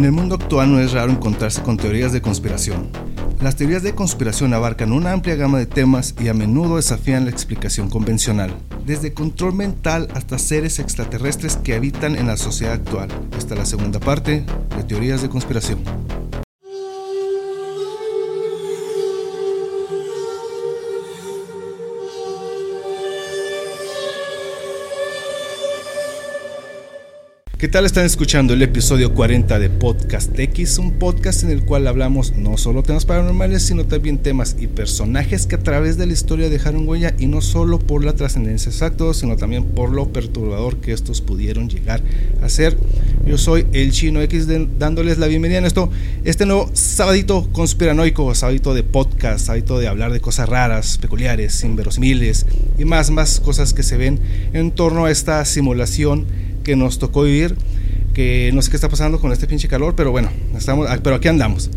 En el mundo actual no es raro encontrarse con teorías de conspiración. Las teorías de conspiración abarcan una amplia gama de temas y a menudo desafían la explicación convencional, desde control mental hasta seres extraterrestres que habitan en la sociedad actual. Esta es la segunda parte de teorías de conspiración. ¿Qué tal? Están escuchando el episodio 40 de Podcast X, un podcast en el cual hablamos no solo temas paranormales, sino también temas y personajes que a través de la historia dejaron huella y no solo por la trascendencia exacta, sino también por lo perturbador que estos pudieron llegar a ser. Yo soy el Chino X dándoles la bienvenida en esto, este nuevo sabadito conspiranoico, sabadito de podcast, sabadito de hablar de cosas raras, peculiares, inverosimiles y más, más cosas que se ven en torno a esta simulación que nos tocó vivir, que no sé qué está pasando con este pinche calor, pero bueno, estamos, ah, pero aquí andamos.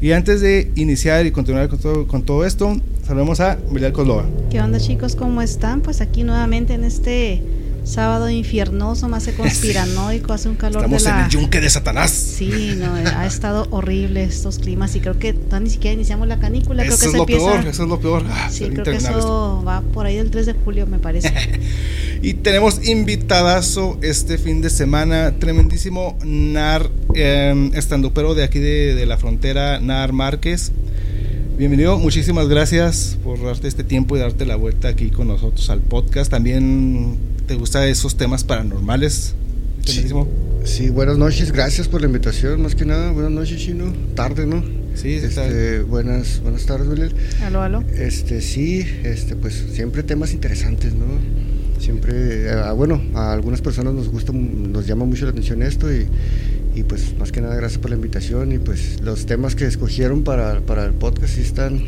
Y antes de iniciar y continuar con todo, con todo esto, saludamos a Miguel Coslova. ¿Qué onda chicos? ¿Cómo están? Pues aquí nuevamente en este sábado infiernoso, más conspiranoico, hace un calor Estamos de en el yunque de Satanás. Sí, no, ha estado horrible estos climas y creo que ni siquiera iniciamos la canícula. Eso creo es que lo empieza... peor, eso es lo peor. Ah, sí, creo que eso va por ahí del 3 de julio, me parece. y tenemos invitadazo este fin de semana, tremendísimo Nar, eh, pero de aquí de, de la frontera, Nar Márquez. Bienvenido, muchísimas gracias por darte este tiempo y darte la vuelta aquí con nosotros al podcast. También te gustan esos temas paranormales. Sí, sí, buenas noches, gracias por la invitación, más que nada, buenas noches, Chino, tarde, ¿no? Sí, sí este, buenas, buenas tardes, William. Aló, aló. Este, sí, este, pues siempre temas interesantes, ¿no? Siempre, eh, bueno, a algunas personas nos gusta, nos llama mucho la atención esto y, y pues más que nada gracias por la invitación y pues los temas que escogieron para, para el podcast sí están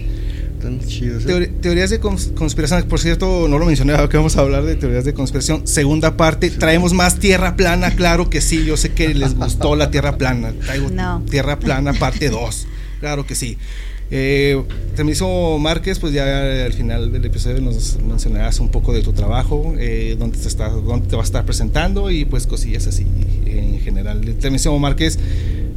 tan. ¿eh? teorías de conspiración, por cierto, no lo mencioné, que vamos a hablar de teorías de conspiración. Segunda parte, traemos más tierra plana, claro que sí, yo sé que les gustó la tierra plana. Traigo tierra plana parte 2, claro que sí. Eh, Temiso Márquez, pues ya al final del episodio nos mencionarás un poco de tu trabajo, eh, dónde, te está, dónde te vas a estar presentando y pues cosillas así en general. Temiso Márquez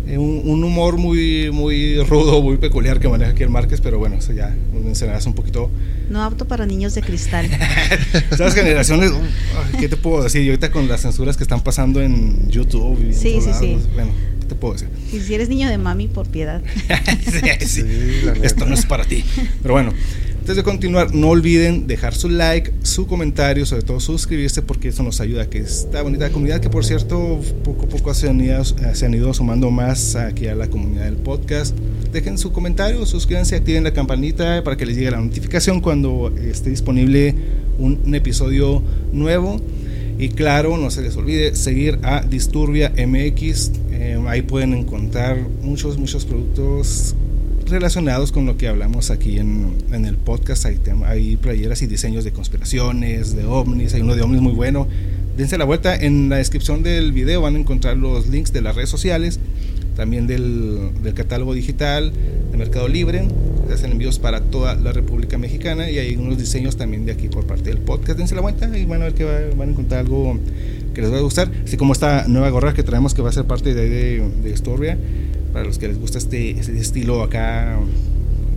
eh, un, humor muy, muy rudo, muy peculiar que maneja aquí el Márquez, pero bueno, eso ya mencionarás un poquito. No apto para niños de cristal. Esas generaciones, ¿qué te puedo decir? Y ahorita con las censuras que están pasando en YouTube. Y sí, sí, sí. Bueno, ¿qué te puedo decir? Y si eres niño de mami, por piedad. sí, sí. Esto no es para ti. Pero bueno, antes de continuar, no olviden dejar su like, su comentario, sobre todo suscribirse porque eso nos ayuda a que esta bonita comunidad, que por cierto poco a poco se han ido, se han ido sumando más aquí a la comunidad del podcast, dejen su comentario, suscríbanse, activen la campanita para que les llegue la notificación cuando esté disponible un, episodio nuevo. Y claro, no se les olvide seguir a Disturbia MX. Eh, ahí pueden encontrar muchos, muchos productos relacionados con lo que hablamos aquí en, en el podcast. Hay, hay, playeras y diseños de conspiraciones, de ovnis, hay uno de ovnis muy bueno. Dense la vuelta, en la descripción del video van a encontrar los links de las redes sociales, también del, del catálogo digital, de Mercado Libre, se hacen envíos para toda la República Mexicana y hay unos diseños también de aquí por parte del podcast. Dense la vuelta y van a ver que van a encontrar algo que les va a gustar, así como esta nueva gorra que traemos que va a ser parte de, de, de Historia para los que les gusta este, este estilo acá,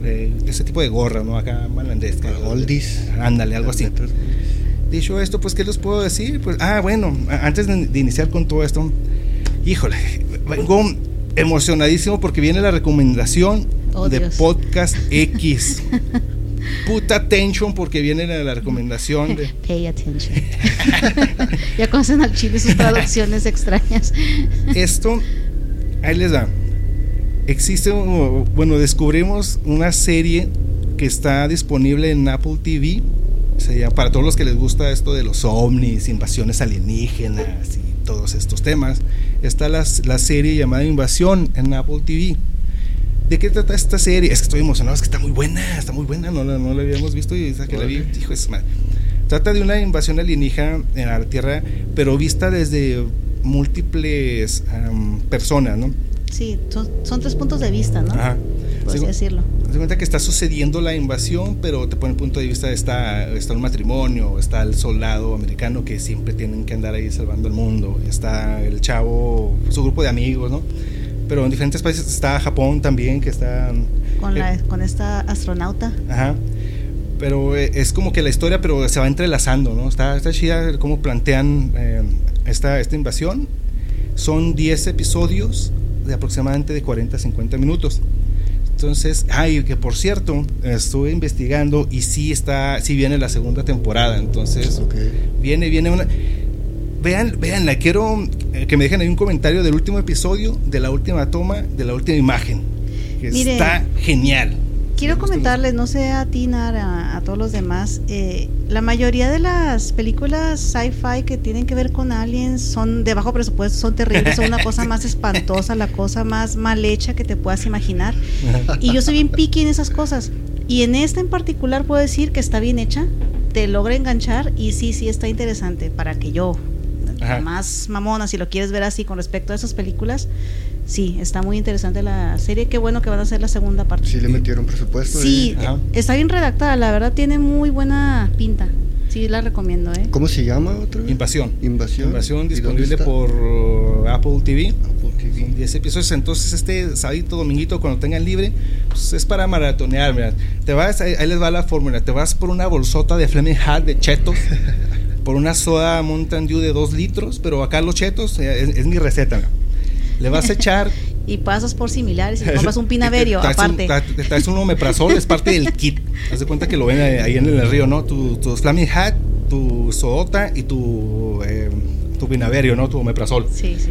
eh, ese tipo de gorra, ¿no? Acá malandesca. Oldies. Ándale, algo así. Dicho esto, pues, ¿qué les puedo decir? Pues, ah, bueno, antes de, iniciar con todo esto, híjole, vengo emocionadísimo porque viene la recomendación oh, de Podcast X. Puta attention porque viene la, recomendación de... Pay attention. ya conocen al chile sus traducciones extrañas. Esto, ahí les da existe, bueno, descubrimos una serie que está disponible en Apple TV. para todos los que les gusta esto de los ovnis, invasiones alienígenas y todos estos temas. Está la, la serie llamada Invasión en Apple TV. ¿De qué trata esta serie? Es que estoy emocionado, es que está muy buena, está muy buena, no, no, la habíamos visto y esa que la vi, hijo es Trata de una invasión alienígena en la Tierra, pero vista desde múltiples personas, ¿no? Sí, son, tres puntos de vista, ¿no? Ajá. Por así decirlo. Te cuenta que está sucediendo la invasión, pero te pone el punto de vista, está, está un matrimonio, está el soldado americano que siempre tienen que andar ahí salvando el mundo, está el chavo, su grupo de amigos, ¿no? pero en diferentes países está Japón también, que está... Con, la, eh, con esta astronauta. Ajá. Pero eh, es como que la historia, pero se va entrelazando, ¿no? Está, está chida cómo plantean eh, esta, esta invasión. Son 10 episodios de aproximadamente de 40 a 50 minutos. Entonces, ay, que por cierto, estuve investigando y sí está, sí viene la segunda temporada. Entonces, Okay. viene, viene una. Vean, veanla, quiero eh, que me dejen ahí un comentario del último episodio, de la última toma, de la última imagen. Que Mire, está genial. Quiero comentarles, no sé a ti, Nara, a todos los demás, eh, la mayoría de las películas sci-fi que tienen que ver con aliens son de bajo presupuesto, son terribles, son una cosa más espantosa, la cosa más mal hecha que te puedas imaginar. Y yo soy bien picky en esas cosas. Y en esta en particular puedo decir que está bien hecha, te logra enganchar y sí, sí está interesante para que yo, Ajá. más mamona, si lo quieres ver así con respecto a esas películas, sí, está muy interesante la serie. Qué bueno que van a hacer la segunda parte. Sí le metieron presupuesto. Sí, Ajá. está bien redactada, la verdad tiene muy buena pinta. Sí, la recomiendo, ¿eh? ¿Cómo se llama otra vez? Invasión. Invasión. Invasión ¿Y disponible por uh, Apple TV. Apple TV. Son 10 episodios. Entonces, este sábado, dominguito, cuando tengan libre, pues es para maratonear. Mira. Te vas, ahí, ahí les va la fórmula. Te vas por una bolsota de Fleming Hat de chetos, por una soda Mountain Dew de 2 litros, pero acá los chetos, eh, es, es mi receta. Le vas a echar. Y pasas por similares y compras un pinaverio Traes un- aparte. te traes un omeprazol, es parte del kit. Haz de cuenta que lo ven ahí en el río, ¿no? Tu, tu Flaming Hat, tu sodota y tu, eh, tu vinaverio, ¿no? Tu omeprazol. Sí, sí.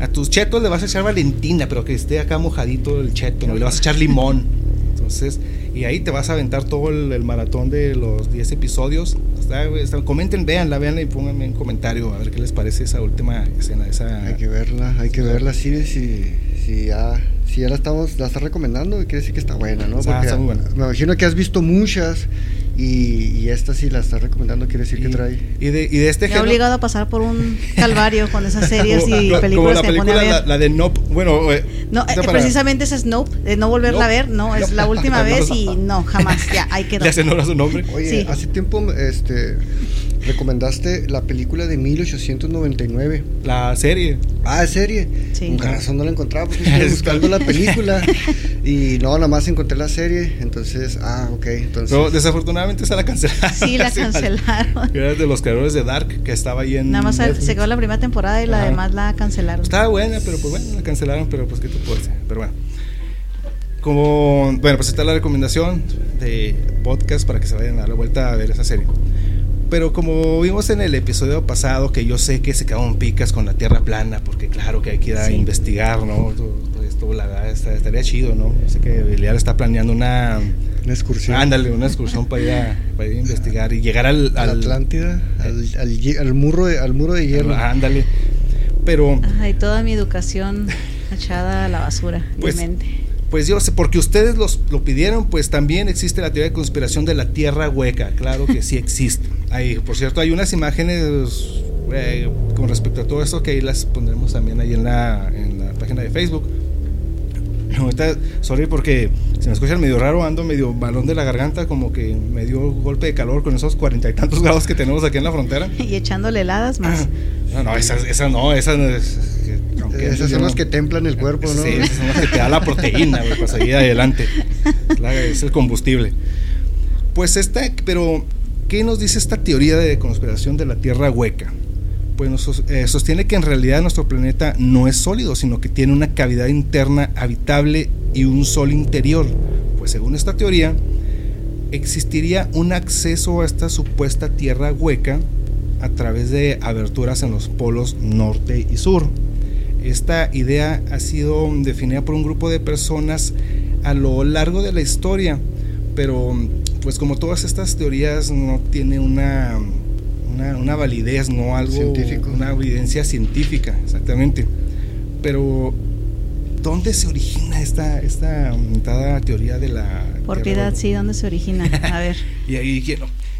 A tus chetos le vas a echar Valentina, pero que esté acá mojadito el cheto, ¿no? Le vas a echar limón. Entonces, y ahí te vas a aventar todo el, el maratón de los 10 episodios. Está- está- comenten, véanla, véanla y pónganme en comentario a ver qué les parece esa última escena. Esa, Hay que verla, hay que verla, sí, si, si ya, si ya la estamos, la estás recomendando, quiere decir que está buena, ¿no? Está muy buena. Me imagino que has visto muchas y, y esta sí la estás recomendando, quiere decir que trae. y de, y de este Me ha obligado a pasar por un calvario con esas series y como películas la que película, la, de Nope. Bueno, eh, No, eh, para- precisamente es Snope, de no volverla a Nope. ver, no, es Nope. la última vez y no, jamás, ya, ahí quedó. Ya se nombra su nombre. Oye, Sí. hace tiempo este, recomendaste la película de 1899. La serie. Ah, ¿es serie. Sí. Con razón no la encontraba porque estoy buscando la película y no, nada más encontré la serie. Entonces, ah, ok. Entonces, Pero desafortunadamente se la cancelaron. Sí, la cancelaron. Era de los creadores de Dark, que estaba ahí en. Nada más se Netflix. se quedó la primera temporada y la Ajá. demás la cancelaron. Estaba buena, pero pues bueno, la cancelaron, pero pues qué te puedo decir. Pero bueno. Como, bueno, pues está la recomendación de podcast para que se vayan a dar la vuelta a ver esa serie. Pero como vimos en el episodio pasado, que yo sé que se quedaron picas con la tierra plana, porque claro que hay que ir a Sí. investigar, ¿no? Esto, la verdad, estaría chido, ¿no? Sé que Belial está planeando una. una excursión. Ándale, una excursión para ir a, para ir a investigar y llegar al. a la al- Atlántida, al, al al muro de, al muro de hierro. Ándale. Pero. Ay, toda mi educación echada a la basura, Pues, mi mente. Pues yo sé, porque ustedes los, lo pidieron, pues también existe la teoría de conspiración de la tierra hueca. Claro que sí existe. Hay, por cierto, hay unas imágenes eh, con respecto a todo esto que ahí las pondremos también ahí en la, en la página de Facebook. Ahorita, sorry porque si me escuchan medio raro, ando medio balón de la garganta, como que me dio golpe de calor con esos cuarenta y tantos grados que tenemos aquí en la frontera. Y echándole heladas más. No, no, esa, esa no, esa no es. Que- Esas son las que templan el cuerpo, ¿no? Sí, esas son las que te da la proteína, güey, para seguir adelante. La- es el combustible. Pues esta, pero, ¿qué nos dice esta teoría de conspiración de la Tierra hueca? Pues nos eh, sostiene que en realidad nuestro planeta no es sólido, sino que tiene una cavidad interna habitable y un sol interior. Pues según esta teoría, existiría un acceso a esta supuesta Tierra hueca a través de aberturas en los polos norte y sur. Esta idea ha sido definida por un grupo de personas a lo largo de la historia, pero pues como todas estas teorías no tiene una, una, una validez, no algo, Científico. una evidencia científica, exactamente. Pero, ¿dónde se origina esta, esta aumentada teoría de la... Por piedad, sí, ¿dónde se origina? A ver. Y.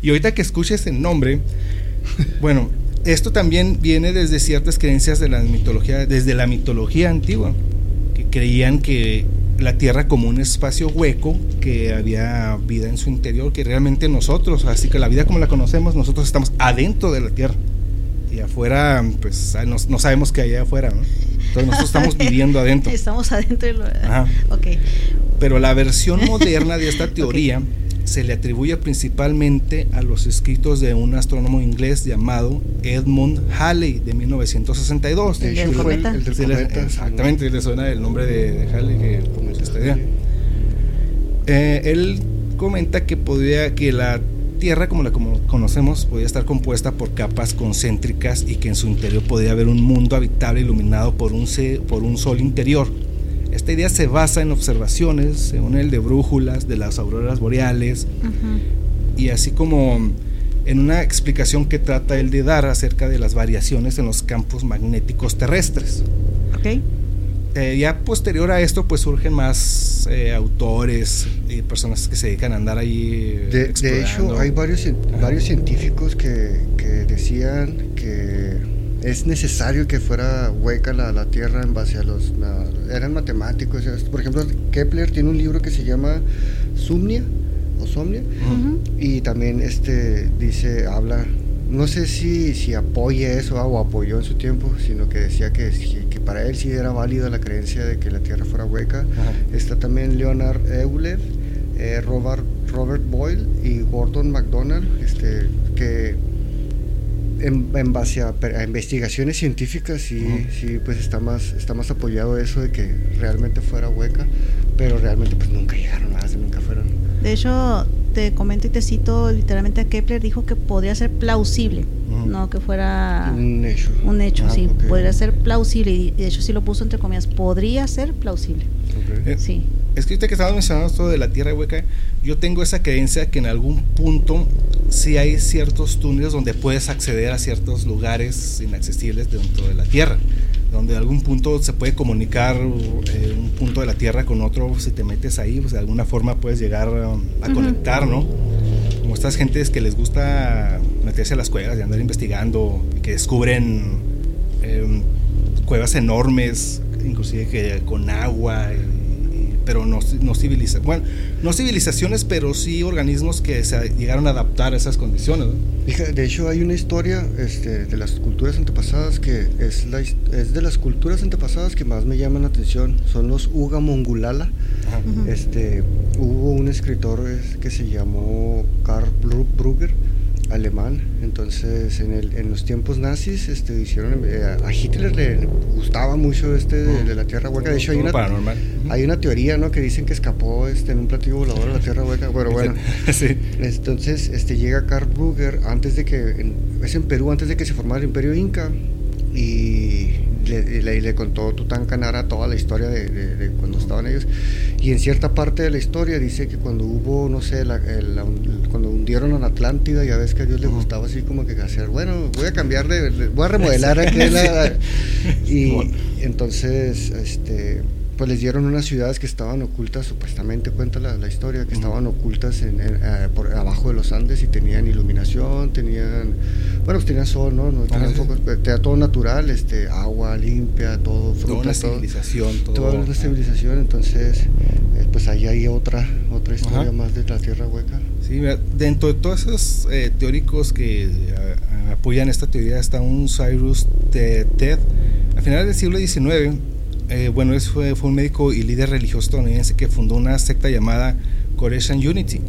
Y ahorita que escuches el nombre, bueno, esto también viene desde ciertas creencias de la mitología, desde la mitología antigua, que creían que la Tierra como un espacio hueco, que había vida en su interior, que realmente nosotros, así que la vida como la conocemos, nosotros estamos adentro de la Tierra. Y afuera, pues no, no sabemos qué hay afuera, ¿no? Entonces nosotros estamos viviendo adentro. Estamos adentro de lo... Ajá. Ok. Pero la versión moderna de esta teoría se le atribuye principalmente a los escritos de un astrónomo inglés llamado Edmund Halley de 1962. El del cometa. El, del exactamente, le suena el nombre de, Halley que esta idea. Eh, él comenta que podría que la Tierra, como la conocemos, podía estar compuesta por capas concéntricas y que en su interior podría haber un mundo habitable iluminado por un, por un sol interior esta idea se basa en observaciones, según el de brújulas, de las auroras boreales, y así como en una explicación que trata él de dar acerca de las variaciones en los campos magnéticos terrestres. Okay. Eh, ya posterior a esto, pues surgen más eh, autores y personas que se dedican a andar ahí. De, de hecho, hay varios, varios científicos que, que decían que es necesario que fuera hueca la, la Tierra en base a los... eran matemáticos. Por ejemplo, Kepler tiene un libro que se llama Sumnia o Somnia y también este dice, habla, no sé si, si apoya eso o apoyó en su tiempo, sino que decía que, que para él sí era válida la creencia de que la Tierra fuera hueca. Está también Leonard Euler, eh, Robert, Robert Boyle y Gordon MacDonald, este, que en, base a, investigaciones científicas sí, sí, pues está más, está más apoyado eso de que realmente fuera hueca, pero realmente pues nunca llegaron a nunca fueron. De hecho, te comento y te cito literalmente a Kepler, dijo que podría ser plausible, no que fuera un hecho. Un hecho, sí, podría ser plausible, y de hecho sí lo puso entre comillas, podría ser plausible. Sí. Es que que estabas mencionando esto de la tierra hueca, yo tengo esa creencia que en algún punto sí hay ciertos túneles donde puedes acceder a ciertos lugares inaccesibles dentro de la tierra, donde en algún punto se puede comunicar eh, un punto de la tierra con otro, si te metes ahí, pues de alguna forma puedes llegar a conectar, ¿no? Como estas gentes que les gusta meterse a las cuevas y andar investigando, y que descubren em, cuevas enormes, inclusive que con agua pero no, no, bueno, no civilizaciones, pero sí organismos que se llegaron a adaptar a esas condiciones. De hecho, hay una historia este, de las culturas antepasadas que es, la, es de las culturas antepasadas que más me llaman la atención. Son los Uga Mongulala. este, hubo un escritor que se llamó Karl Brugger alemán. Entonces, en, el, en los tiempos nazis, este, hicieron eh, a Hitler le gustaba mucho este de, la Tierra Hueca. De hecho, hay una, hay una teoría, ¿no? Que dicen que escapó este, en un platillo volador a la Tierra Hueca. Pero bueno, entonces, este, llega Karl Brugger antes de que, es en Perú, antes de que se formara el Imperio Inca y le, le, contó Tutankanara toda la historia de, cuando estaban ellos. Y en cierta parte de la historia dice que cuando hubo, no sé, la, cuando hundieron la Atlántida, ya ves que a Dios le gustaba así como que hacer, bueno, voy a cambiar de, voy a remodelar aquí la, y entonces, este pues les dieron unas ciudades que estaban ocultas, supuestamente cuenta la, historia, que estaban ocultas en, eh, por abajo de los Andes y tenían iluminación, tenían, bueno, pues tenían sol, ¿no? no tenían tenía todo natural, este, agua limpia, todo, fruta, toda una civilización, todo. Toda una civilización, entonces, eh, pues ahí hay otra, otra historia más de la Tierra Hueca. Dentro de todos esos eh, teóricos que apoyan esta teoría está un Cyrus Ted, a finales del siglo XIX eh, bueno, fue, un médico y líder religioso estadounidense que fundó una secta llamada Korean Unity,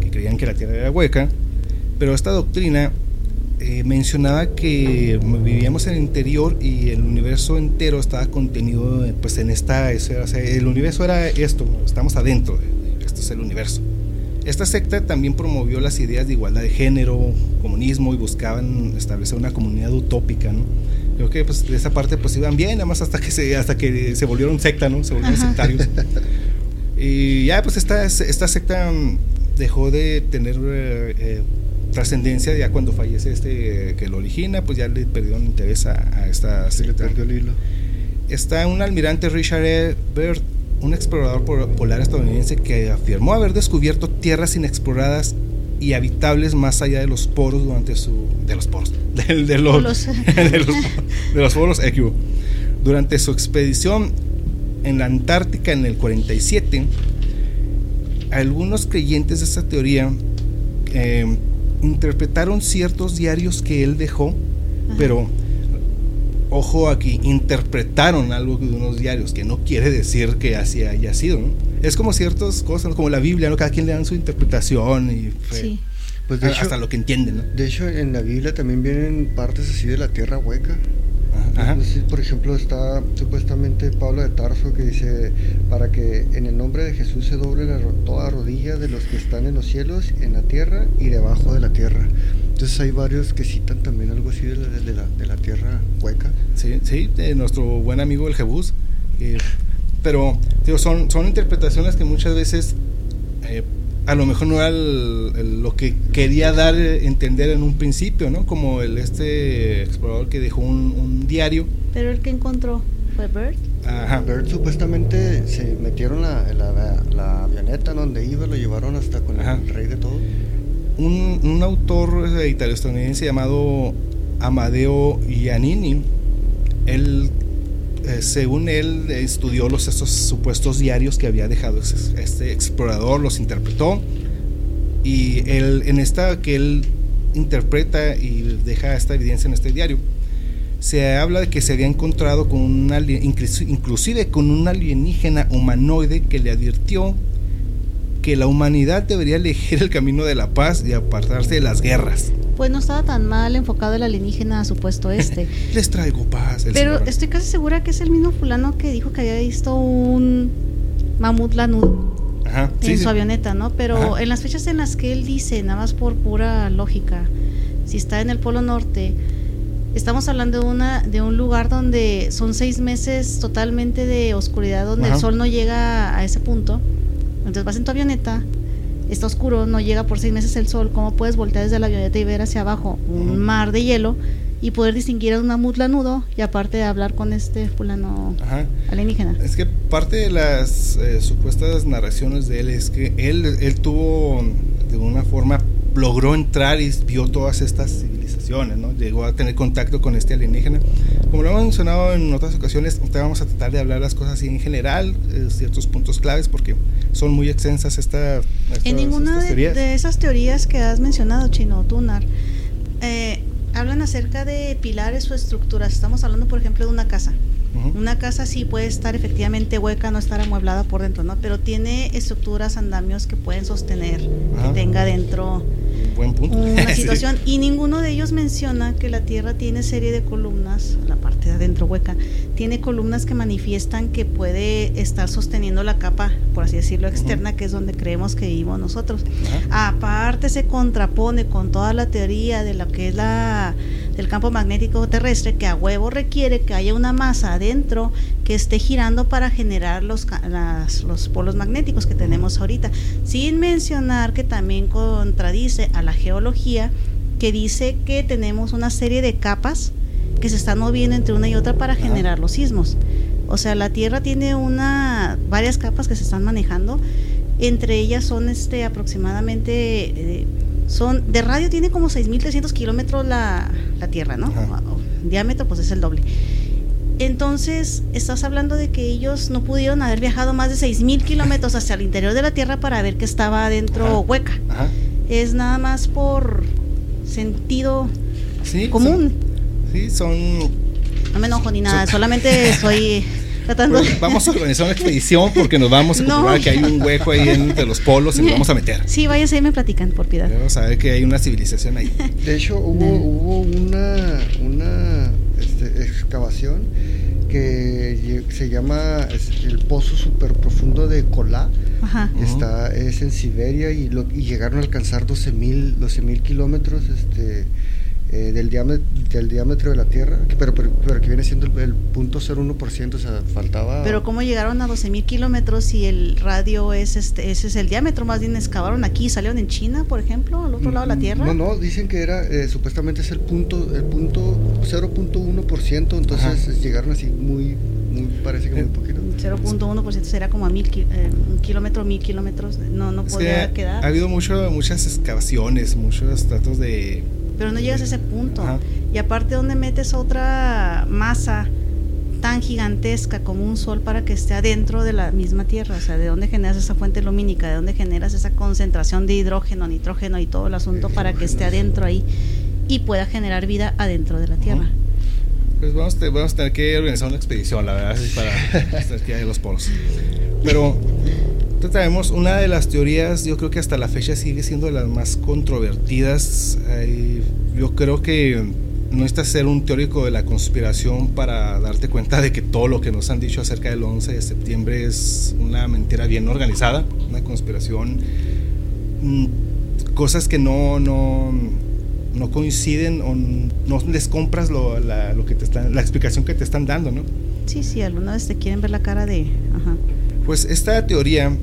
que creían que la Tierra era hueca, pero esta doctrina eh, mencionaba que vivíamos en el interior y el universo entero estaba contenido pues, en esta, o sea, el universo era esto, estamos adentro, esto es el universo. Esta secta también promovió las ideas de igualdad de género, comunismo y buscaban establecer una comunidad utópica, ¿no? creo que pues de esa parte pues iban bien, nada más hasta que se, hasta que se volvieron secta, ¿no? Se volvieron sectarios. y ya pues esta, esta secta dejó de tener eh, eh, trascendencia ya cuando fallece este que lo origina, pues ya le perdieron interés a, esta secta. le perdió el hilo. Está un almirante Richard E. Un explorador polar estadounidense que afirmó haber descubierto tierras inexploradas y habitables más allá de los poros durante su de los poros de, los, de, los, poros durante su expedición en la Antártica en el 47 algunos creyentes de esta teoría eh, interpretaron ciertos diarios que él dejó pero ojo aquí, interpretaron algo de unos diarios, que no quiere decir que así haya sido, ¿no? Es como ciertas cosas, como la Biblia, ¿no? Cada quien le dan su interpretación y Sí. Pues de hecho, hasta lo que entienden, ¿no? de hecho, en la Biblia también vienen partes así de la tierra hueca. Ajá. Por ejemplo, está supuestamente Pablo de Tarso que dice, para que en el nombre de Jesús se doble la toda rodilla de los que están en los cielos, en la tierra y debajo de la tierra. Entonces hay varios que citan también algo así de la, de la, de la tierra hueca. Sí, sí, de nuestro buen amigo el Jebús. eh, pero digo, son, son interpretaciones que muchas veces eh, a lo mejor no era el- el- lo que quería dar a entender en un principio, ¿no? Como el este explorador que dejó un, un diario. Pero el que encontró fue Bert. Ajá. Bert supuestamente se metieron la, la, la avioneta en donde iba, lo llevaron hasta con Ajá. el rey de todo. un, un autor eh, italo-estadounidense llamado Amadeo Giannini. Él, eh, según él, estudió los, estos supuestos diarios que había dejado este, explorador, los interpretó. Y él, en esta que él interpreta y deja esta evidencia en este diario, se habla de que se había encontrado con un alien, inclusi- inclusive con un alienígena humanoide que le advirtió que la humanidad debería elegir el camino de la paz y apartarse de las guerras. Pues no estaba tan mal enfocado el alienígena supuesto este. Les traigo paz. el Pero señor. estoy casi segura que es el mismo fulano que dijo que había visto un mamut lanudo Ajá, en sí. su avioneta, ¿no? Pero Ajá. en las fechas en las que él dice, nada más por pura lógica, si está en el Polo Norte, estamos hablando de, una, de un lugar donde son seis meses totalmente de oscuridad, donde Ajá. el sol no llega a ese punto. Entonces vas en tu avioneta, está oscuro, no llega por seis meses el sol, ¿cómo puedes voltear desde la avioneta y ver hacia abajo un mar de hielo y poder distinguir a un mamut lanudo y aparte de hablar con este fulano Ajá. alienígena? Es que parte de las eh, supuestas narraciones de él es que él, él tuvo, de una forma, logró entrar y vio todas estas civilizaciones, ¿no? Llegó a tener contacto con este alienígena. Como lo hemos mencionado en otras ocasiones, ahorita vamos a tratar de hablar las cosas en general, eh, ciertos puntos claves, porque son muy extensas esta, estas, En ninguna estas de, de esas teorías que has mencionado, Chino, Tunar, eh, hablan acerca de pilares o estructuras. Estamos hablando, por ejemplo, de una casa. Una casa sí puede estar efectivamente hueca, no estar amueblada por dentro, ¿no? Pero tiene estructuras, andamios que pueden sostener Ajá. que tenga dentro Buen punto. una Sí. situación. Y ninguno de ellos menciona que la Tierra tiene serie de columnas, la parte de adentro hueca, tiene columnas que manifiestan que puede estar sosteniendo la capa, por así decirlo, externa, que es donde creemos que vivimos nosotros. Aparte se contrapone con toda la teoría de lo que es la del campo magnético terrestre que a huevo requiere que haya una masa adentro que esté girando para generar los, las- los polos magnéticos que tenemos ahorita, sin mencionar que también contradice a la geología que dice que tenemos una serie de capas que se están moviendo entre una y otra para generar los sismos. O sea, la Tierra tiene una varias capas que se están manejando. Entre ellas son este aproximadamente eh, son de radio tiene como 6.300 kilómetros la, la Tierra, ¿no? Diámetro pues es el doble. Entonces estás hablando de que ellos no pudieron haber viajado más de 6.000 kilómetros hacia el interior de la Tierra para ver que estaba adentro Ajá. hueca. Ajá. Es nada más por sentido Sí, común. son- sí, son No me enojo ni nada, Son- solamente estoy tratando Bueno, de... vamos a organizar una expedición porque nos vamos a No. comprobar que hay un hueco ahí entre los polos y nos vamos a meter. Sí, váyase y me platican, por piedad. Vamos a ver que hay una civilización ahí. De hecho, hubo, hubo una, una este, excavación que se llama es, el pozo super profundo de Kolá. Ajá. Está, es en Siberia y, lo, y llegaron a alcanzar 12 mil 12 mil kilómetros este, eh, del, diámetro, del diámetro de la Tierra, que- pero, pero, pero que viene siendo el, el punto 0,1%, o sea, faltaba... Pero cómo llegaron a 12.000 kilómetros si el radio es este, ese es el diámetro, más bien excavaron aquí, salieron en China, por ejemplo, al otro lado de la Tierra. No, no, dicen que era, eh, supuestamente es el punto, el punto 0.1%, entonces Ajá. llegaron así muy, muy, parece que muy Eh, poquito. 0.1% será como a mil eh, un kilómetro, mil kilómetros, no, no Es que podría ha, quedar. ha habido mucho, muchas excavaciones, muchos tratos de... Pero no llegas a ese punto. Ajá. Y aparte, ¿dónde metes otra masa tan gigantesca como un sol para que esté adentro de la misma Tierra? O sea, ¿de dónde generas esa fuente lumínica? ¿De dónde generas esa concentración de hidrógeno, nitrógeno y todo el asunto para que esté adentro ahí y pueda generar vida adentro de la Tierra? Pues vamos, a- vamos a tener que organizar una expedición, la verdad, para estar aquí en los polos. Pero entonces traemos una de las teorías, yo creo que hasta la fecha sigue siendo de las más controvertidas. Yo creo que no necesitas ser un teórico de la conspiración para darte cuenta de que todo lo que nos han dicho acerca del 11 de septiembre es una mentira bien organizada, una conspiración, mm, cosas que no, no, no coinciden o no les compras lo, la, lo que te están, la explicación que te están dando, ¿no? Sí, sí, alguna vez te quieren ver la cara de... Ajá. Pues esta teoría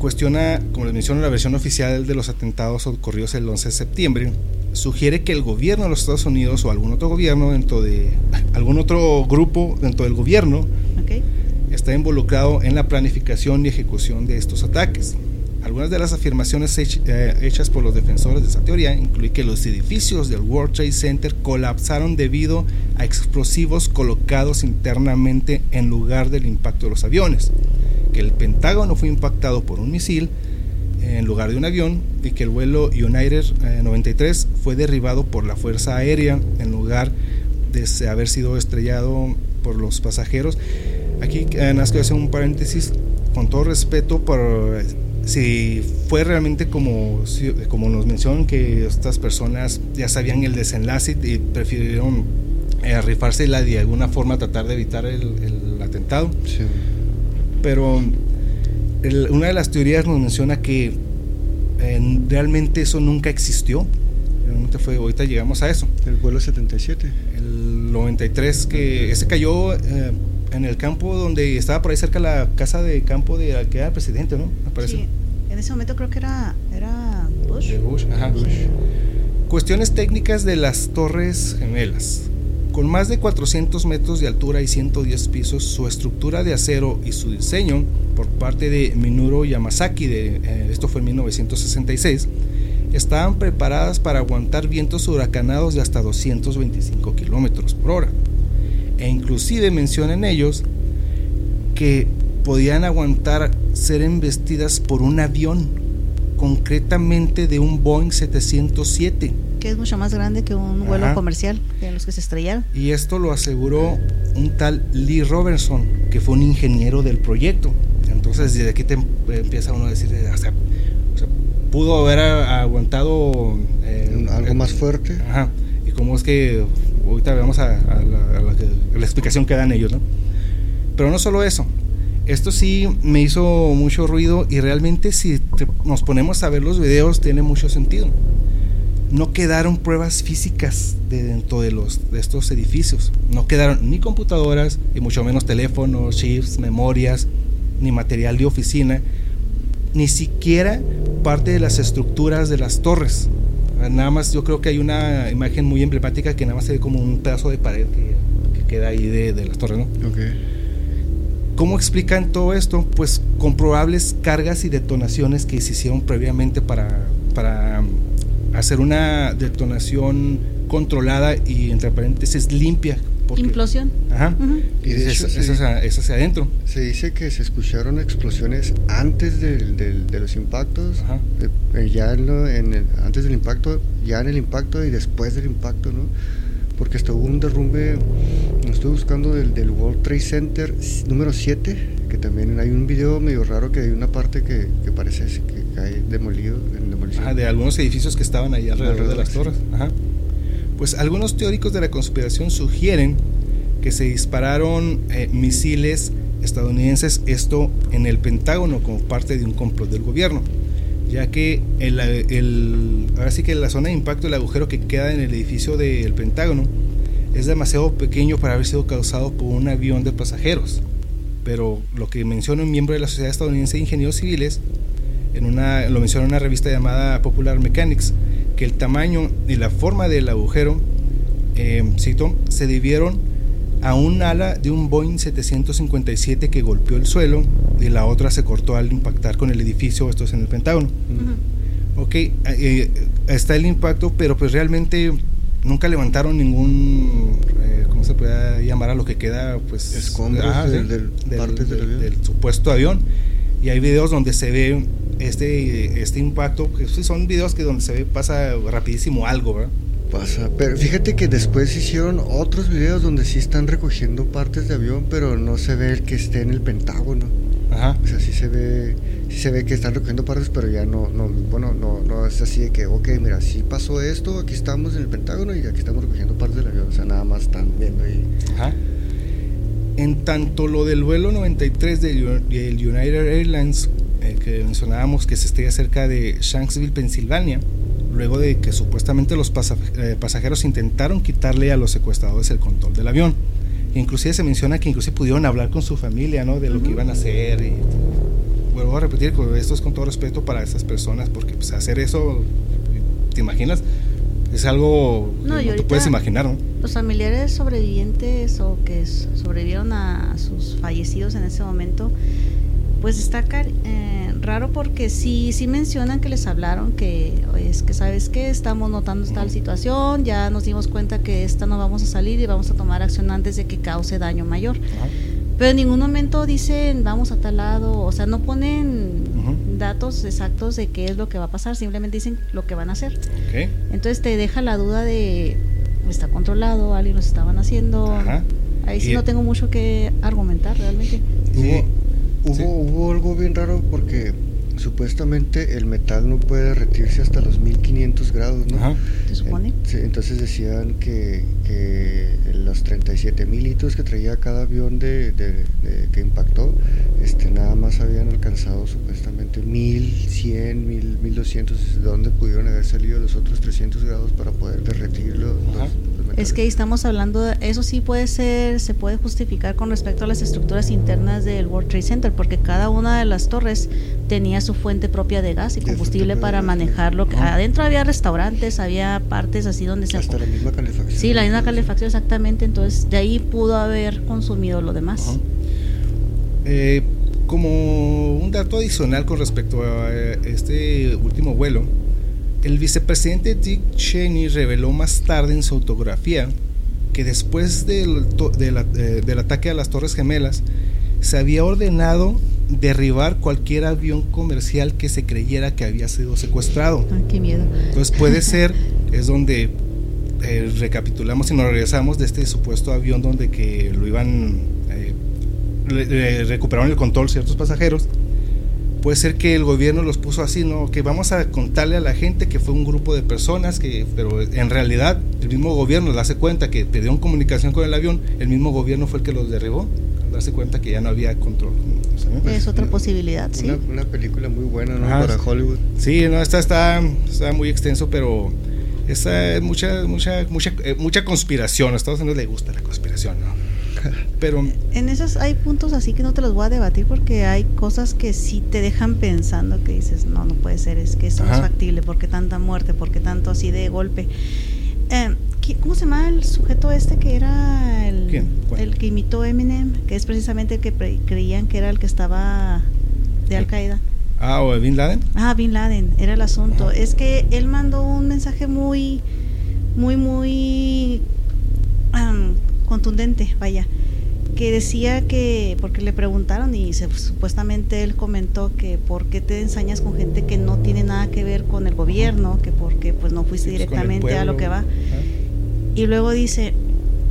cuestiona, como les menciono, la versión oficial de los atentados ocurridos el 11 de septiembre. Sugiere que el gobierno de los Estados Unidos o algún otro gobierno dentro de algún otro grupo dentro del gobierno está involucrado en la planificación y ejecución de estos ataques. Algunas de las afirmaciones eh, hechas por los defensores de esa teoría incluyen que los edificios del World Trade Center colapsaron debido a explosivos colocados internamente en lugar del impacto de los aviones, que el Pentágono fue impactado por un misil en lugar de un avión y que el vuelo United eh, 93 fue derribado por la Fuerza Aérea en lugar de haber sido estrellado por los pasajeros. Aquí eh, nazco hacer un paréntesis con todo respeto por eh, si fue realmente como, como nos mencionan que estas personas ya sabían el desenlace y prefirieron eh, rifársela de alguna forma tratar de evitar el, el atentado Sí. Pero el- una de las teorías nos menciona que eh, realmente eso nunca existió. Realmente fue, ahorita llegamos a eso. El vuelo 77. El 93 que ese cayó eh, en el campo donde estaba por ahí cerca la casa de campo de que era el presidente, ¿no? Me parece. Sí, en ese momento creo que era, era Bush. De Bush, ajá. Cuestiones técnicas de las Torres Gemelas. Con más de 400 metros de altura y 110 pisos, su estructura de acero y su diseño por parte de Minoru Yamasaki, de, eh, esto fue en 1966, estaban preparadas para aguantar vientos huracanados de hasta 225 kilómetros por hora. E inclusive mencionan ellos que podían aguantar ser embestidas por un avión, concretamente de un Boeing 707. Que es mucho más grande que un vuelo Ajá. comercial, de los que se estrellaron. Y esto lo aseguró un tal Lee Robertson, que fue un ingeniero del proyecto. Entonces, desde aquí te em- empieza uno a decir, o sea, o sea, pudo haber aguantado eh, Algo más fuerte. Ajá. Y cómo es que ahorita vamos a, a la, a la a la explicación que dan ellos, ¿no? Pero no solo eso. Esto sí me hizo mucho ruido y realmente si te- nos ponemos a ver los videos tiene mucho sentido. No quedaron pruebas físicas de dentro de, los, de estos edificios. No quedaron ni computadoras, y mucho menos teléfonos, chips, memorias, ni material de oficina, ni siquiera parte de las estructuras de las torres. Nada más yo creo que hay una imagen muy emblemática que nada más se ve como un pedazo de pared que, que queda ahí de, de las torres, ¿no? Ok. ¿Cómo explican todo esto? Pues con probables cargas y detonaciones que se hicieron previamente para, para hacer una detonación controlada y entre paréntesis limpia. porque- Implosión. Ajá. Ujú. Y de eso, hecho, hacia- adentro. Se dice que se escucharon explosiones antes del- del- de los impactos, Ajá. eh, ya en lo- en el- antes del impacto, ya en el impacto y después del impacto, ¿no? Porque hasta hubo un derrumbe, estoy buscando del, del World Trade Center número 7, que también hay un video medio raro que hay una parte que, que parece que cae demolido, en demolición. Ajá, de algunos edificios que estaban ahí alrededor, de las sí. torres. Ajá. Pues algunos teóricos de la conspiración sugieren que se dispararon eh, misiles estadounidenses, esto en el Pentágono como parte de un complot del gobierno, ya que el, el- ahora sí que la zona de impacto, el agujero que queda en el edificio del Pentágono, es demasiado pequeño para haber sido causado por un avión de pasajeros. Pero lo que menciona un miembro de la Sociedad Estadounidense de Ingenieros Civiles en una, lo menciona en una revista llamada Popular Mechanics, que el tamaño y la forma del agujero, eh, cito, se debieron a un ala de un Boeing 757 que golpeó el suelo y la otra se cortó al impactar con el edificio, esto es en el Pentágono. Ujú. Ok, eh, está el impacto, pero pues realmente nunca levantaron ningún, eh, ¿cómo se puede llamar a lo que queda? Pues Escombros ajá, del- del- del del supuesto avión. Y hay videos donde se ve este, este impacto, que son videos que donde se ve pasa rapidísimo algo, ¿verdad? Pasa, pero fíjate que después hicieron otros videos donde sí están recogiendo partes de avión, pero no se ve el que esté en el Pentágono. Ajá. O sea, sí se ve, sí se ve que están recogiendo partes, pero ya no, no, bueno, no, no es así de que, ok, mira, sí pasó esto, aquí estamos en el Pentágono y aquí estamos recogiendo partes del avión. O sea, nada más están viendo ahí. Ajá. En tanto lo del vuelo 93 del U- del United Airlines eh, que mencionábamos que se estrella cerca de Shanksville, Pensilvania, luego de que supuestamente los pasa- eh, pasajeros intentaron quitarle a los secuestradores el control del avión. Inclusive se menciona que inclusive pudieron hablar con su familia, ¿no? De lo que iban a hacer. Y vuelvo a repetir, esto es con todo respeto para estas personas, porque pues, hacer eso, ¿te imaginas? Es algo No, que no te puedes imaginar, ¿no? Los familiares sobrevivientes o que sobrevivieron a sus fallecidos en ese momento, pues está eh, raro porque sí, sí mencionan que les hablaron que "Oye, es que sabes que estamos notando tal Ujú. situación, ya nos dimos cuenta que esta no vamos a salir y vamos a tomar acción antes de que cause daño mayor. Pero en ningún momento dicen vamos a tal lado, o sea, no ponen datos exactos de qué es lo que va a pasar, simplemente dicen lo que van a hacer. Entonces te deja la duda de está controlado, alguien los estaban haciendo. Ajá. Ahí sí Y- no tengo mucho que argumentar realmente. Sí. Hubo, Sí. hubo, algo bien raro porque supuestamente el metal no puede derretirse hasta los 1500 grados, ¿no? Ajá. ¿Se supone? Entonces decían que, que los 37 mil litros que traía cada avión de, de- de- que impactó, este, nada más habían alcanzado supuestamente 1100, 1000, 1200. ¿De dónde pudieron haber salido los otros 300 grados para poder derretir los, Es que estamos hablando, de, eso sí puede ser, se puede justificar con respecto a las estructuras internas del World Trade Center, porque cada una de las torres tenía su fuente propia de gas y combustible para manejarlo. Ajá. Adentro había restaurantes, había partes así donde se... Hasta la misma calefacción. Sí, la misma calefacción exactamente, entonces de ahí pudo haber consumido lo demás. Eh, como un dato adicional con respecto a eh, este último vuelo, el vicepresidente Dick Cheney reveló más tarde en su autografía que después del, to- de la- eh, del ataque a las Torres Gemelas se había ordenado derribar cualquier avión comercial que se creyera que había sido secuestrado. Ay, qué miedo. Entonces puede ser, es donde eh, recapitulamos y nos regresamos de este supuesto avión donde que lo iban, eh, le- le recuperaron el control ciertos pasajeros. Puede ser que el gobierno los puso así, ¿no? Que vamos a contarle a la gente que fue un grupo de personas, que, pero en realidad el mismo gobierno darse cuenta que pidieron comunicación con el avión, el mismo gobierno fue el que los derribó, al darse cuenta que ya no había control. es otra posibilidad, sí. Una, una película muy buena, ¿no? Ajá. Para Hollywood. Sí, no, esta está, está muy extenso, pero esta es mucha, mucha, mucha, eh, mucha conspiración. A Estados Unidos le gusta la conspiración, ¿no? Pero En esos hay puntos así que no te los voy a debatir porque hay cosas que sí te dejan pensando que dices, no, no puede ser, es que esto no es factible, ¿por qué tanta muerte? ¿Por qué tanto así de golpe? Eh, ¿qué- ¿Cómo se llama el sujeto este que era el, el que imitó Eminem? Que es precisamente el que creían que era el que estaba de Al Qaeda. ah, o de Bin Laden. Ah, Bin Laden, era el asunto. Ajá. Es que él mandó un mensaje muy, muy, muy am, contundente, vaya, que decía que, porque le preguntaron y se- supuestamente él comentó que por qué te ensañas con gente que no tiene nada que ver con el gobierno, que porque pues no fuiste pues, directamente a lo que va. Y luego dice,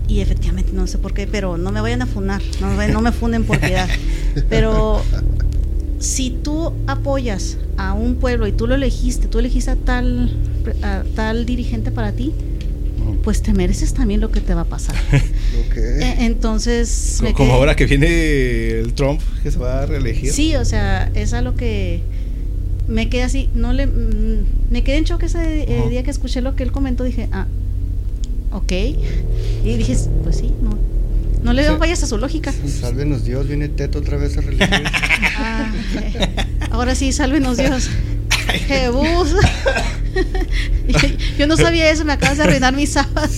y efectivamente no sé por qué, pero no me vayan a funar, no, me- no me funen por piedad. Pero si tú apoyas a un pueblo y tú lo elegiste, tú elegiste a tal, a tal dirigente para ti. Pues te mereces también lo que te va a pasar. Ok. E- Entonces, Como ahora que viene el Trump, que se va a reelegir. Sí, o sea, es a lo que me quedé así, no le, mm, me quedé en choque ese eh, día que escuché lo que él comentó, dije, ah, ok, y dije, pues sí, no, no le fallas a su lógica. Sálvenos Dios, viene Teto otra vez a reelegir. Ah, ok. Ahora sí, sálvenos Dios. Jebus. Yo, yo no sabía eso, me acabas de arruinar mi sábado.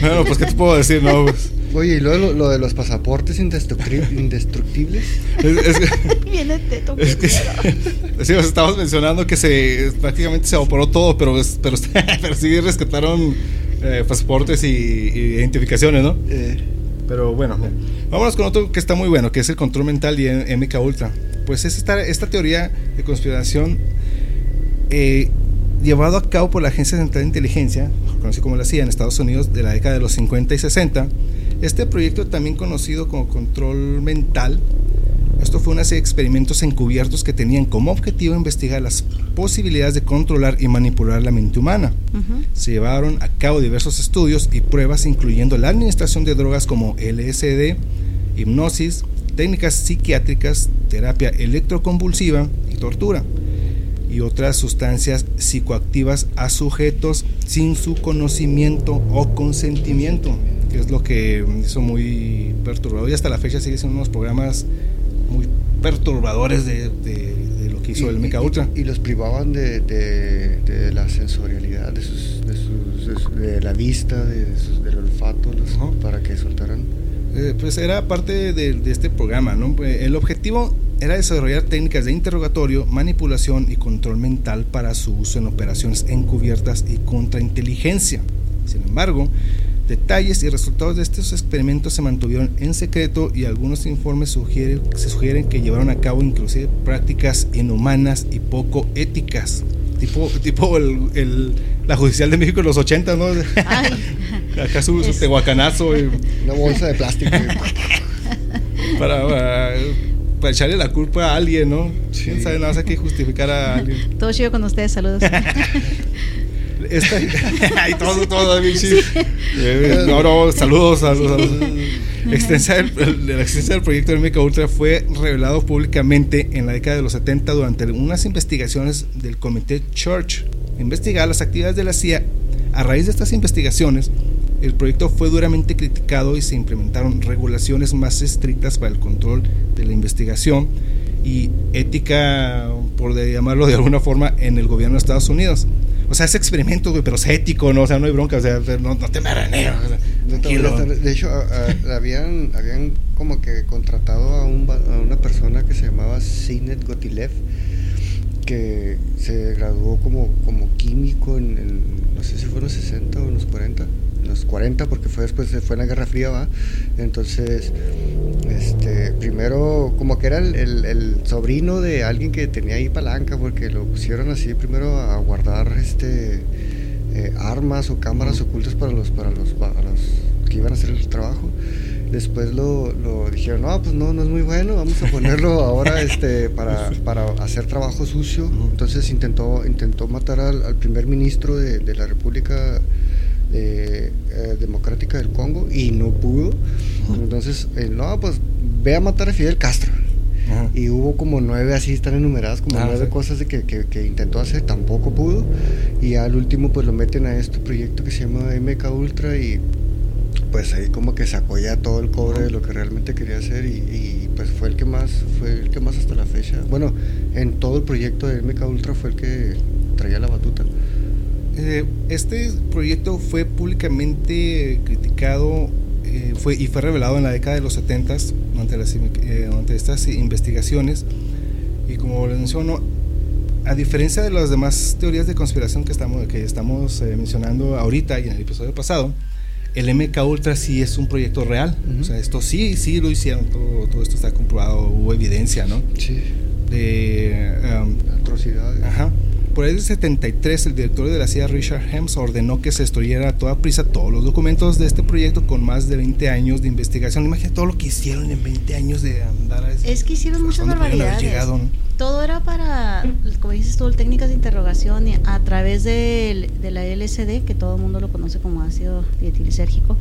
Bueno, pues, ¿qué te puedo decir? No, pues, Oye, y luego lo, lo de los pasaportes indestructibles. es, es- Viene teto. es que sí, os estamos mencionando que se prácticamente se evaporó todo, pero, es- pero, pero sí rescataron eh, pasaportes y, y identificaciones, ¿no? Eh, Pero bueno, mira, vámonos con otro que está muy bueno, que es el control mental y MK Ultra. Pues es esta, esta teoría de conspiración eh, llevado a cabo por la Agencia Central de Inteligencia, conocido como la CIA en Estados Unidos de la década de los 50 y 60. Este proyecto también conocido como control mental, esto fue una serie de experimentos encubiertos que tenían como objetivo investigar las posibilidades de controlar y manipular la mente humana. Se llevaron a cabo diversos estudios y pruebas incluyendo la administración de drogas como LSD, hipnosis, técnicas psiquiátricas, terapia electroconvulsiva y tortura y otras sustancias psicoactivas a sujetos sin su conocimiento o consentimiento, que es lo que hizo muy perturbador y hasta la fecha sigue siendo unos programas muy perturbadores de, lo que hizo el Meca Ultra. Y, los privaban de, la sensorialidad, de, sus, de, la vista, del olfato, para que soltaran. Eh, pues era parte de, este programa, ¿no? Eh, el objetivo era desarrollar técnicas de interrogatorio, manipulación y control mental para su uso en operaciones encubiertas y contrainteligencia. Sin embargo, detalles y resultados de estos experimentos se mantuvieron en secreto y algunos informes sugieren, se sugieren que llevaron a cabo inclusive prácticas inhumanas y poco éticas. Tipo, tipo el, la judicial de México en los 80, ¿no? Acá su, su tehuacanazo. Una bolsa de plástico. para para echarle la culpa a alguien, ¿no? ¿Quién sabe? Nada más hay que justificar a alguien. Todo chido con ustedes, saludos. Esta, ay, todo, todo, sí. Eh, no, no, saludos, saludos. la existencia del proyecto del Meca Ultra fue revelado públicamente en la década de los 70 durante unas investigaciones del Comité Church. Investigar las actividades de la CIA. A raíz de estas investigaciones, el proyecto fue duramente criticado y se implementaron regulaciones más estrictas para el control de la investigación y ética, por llamarlo de alguna forma, en el gobierno de Estados Unidos. O sea, ese experimento, pero es ético, ¿no? O sea, no hay bronca, o sea, no, te maraneo. de hecho, habían, habían como que contratado a, una persona que se llamaba Sinet Gotilev, que se graduó como, como químico en, en, no sé si fueron los 60 o los 40 los 40, porque fue después, fue en la Guerra Fría, ¿va? Entonces, este, primero, como que era el, sobrino de alguien que tenía ahí palanca, porque lo pusieron así primero a guardar este eh, armas o cámaras ocultas para los, para los, para los que iban a hacer el trabajo después lo, lo, dijeron, no, pues no, no es muy bueno, vamos a ponerlo ahora este, para, para hacer trabajo sucio. Entonces intentó, intentó matar al, al primer ministro de, de, la República eh, democrática del Congo y no pudo. Entonces, eh, no, pues ve a matar a Fidel Castro. Y hubo como nueve, así están enumeradas, como ah, nueve cosas de que, que, intentó hacer, tampoco pudo. Y al último, pues lo meten a este proyecto que se llama MK Ultra y pues ahí como que sacó ya todo el cobre de lo que realmente quería hacer y, pues fue el que más, fue el que más hasta la fecha. Bueno, en todo el proyecto de MK Ultra fue el que traía la batuta. Eh, este proyecto fue públicamente criticado eh, fue, y fue revelado en la década de los 70 durante, eh, estas investigaciones. Y como les menciono, a diferencia de las demás teorías de conspiración que estamos, que estamos mencionando ahorita y en el episodio pasado, el MK Ultra sí es un proyecto real. O sea, esto sí, sí lo hicieron, todo, todo esto está comprobado, hubo evidencia, ¿no? Sí. De um, atrocidades. Ajá. Por ahí del 73, el director de la CIA, Richard Hems, ordenó que se destruyera a toda prisa todos los documentos de este proyecto con más de 20 años de investigación. Imagina todo lo que hicieron en 20 años de andar a Es que hicieron muchas barbaridades. Todo era para, como dices tú, técnicas de interrogación a través de, de la LSD, que todo el mundo lo conoce como ácido dietilsérgico.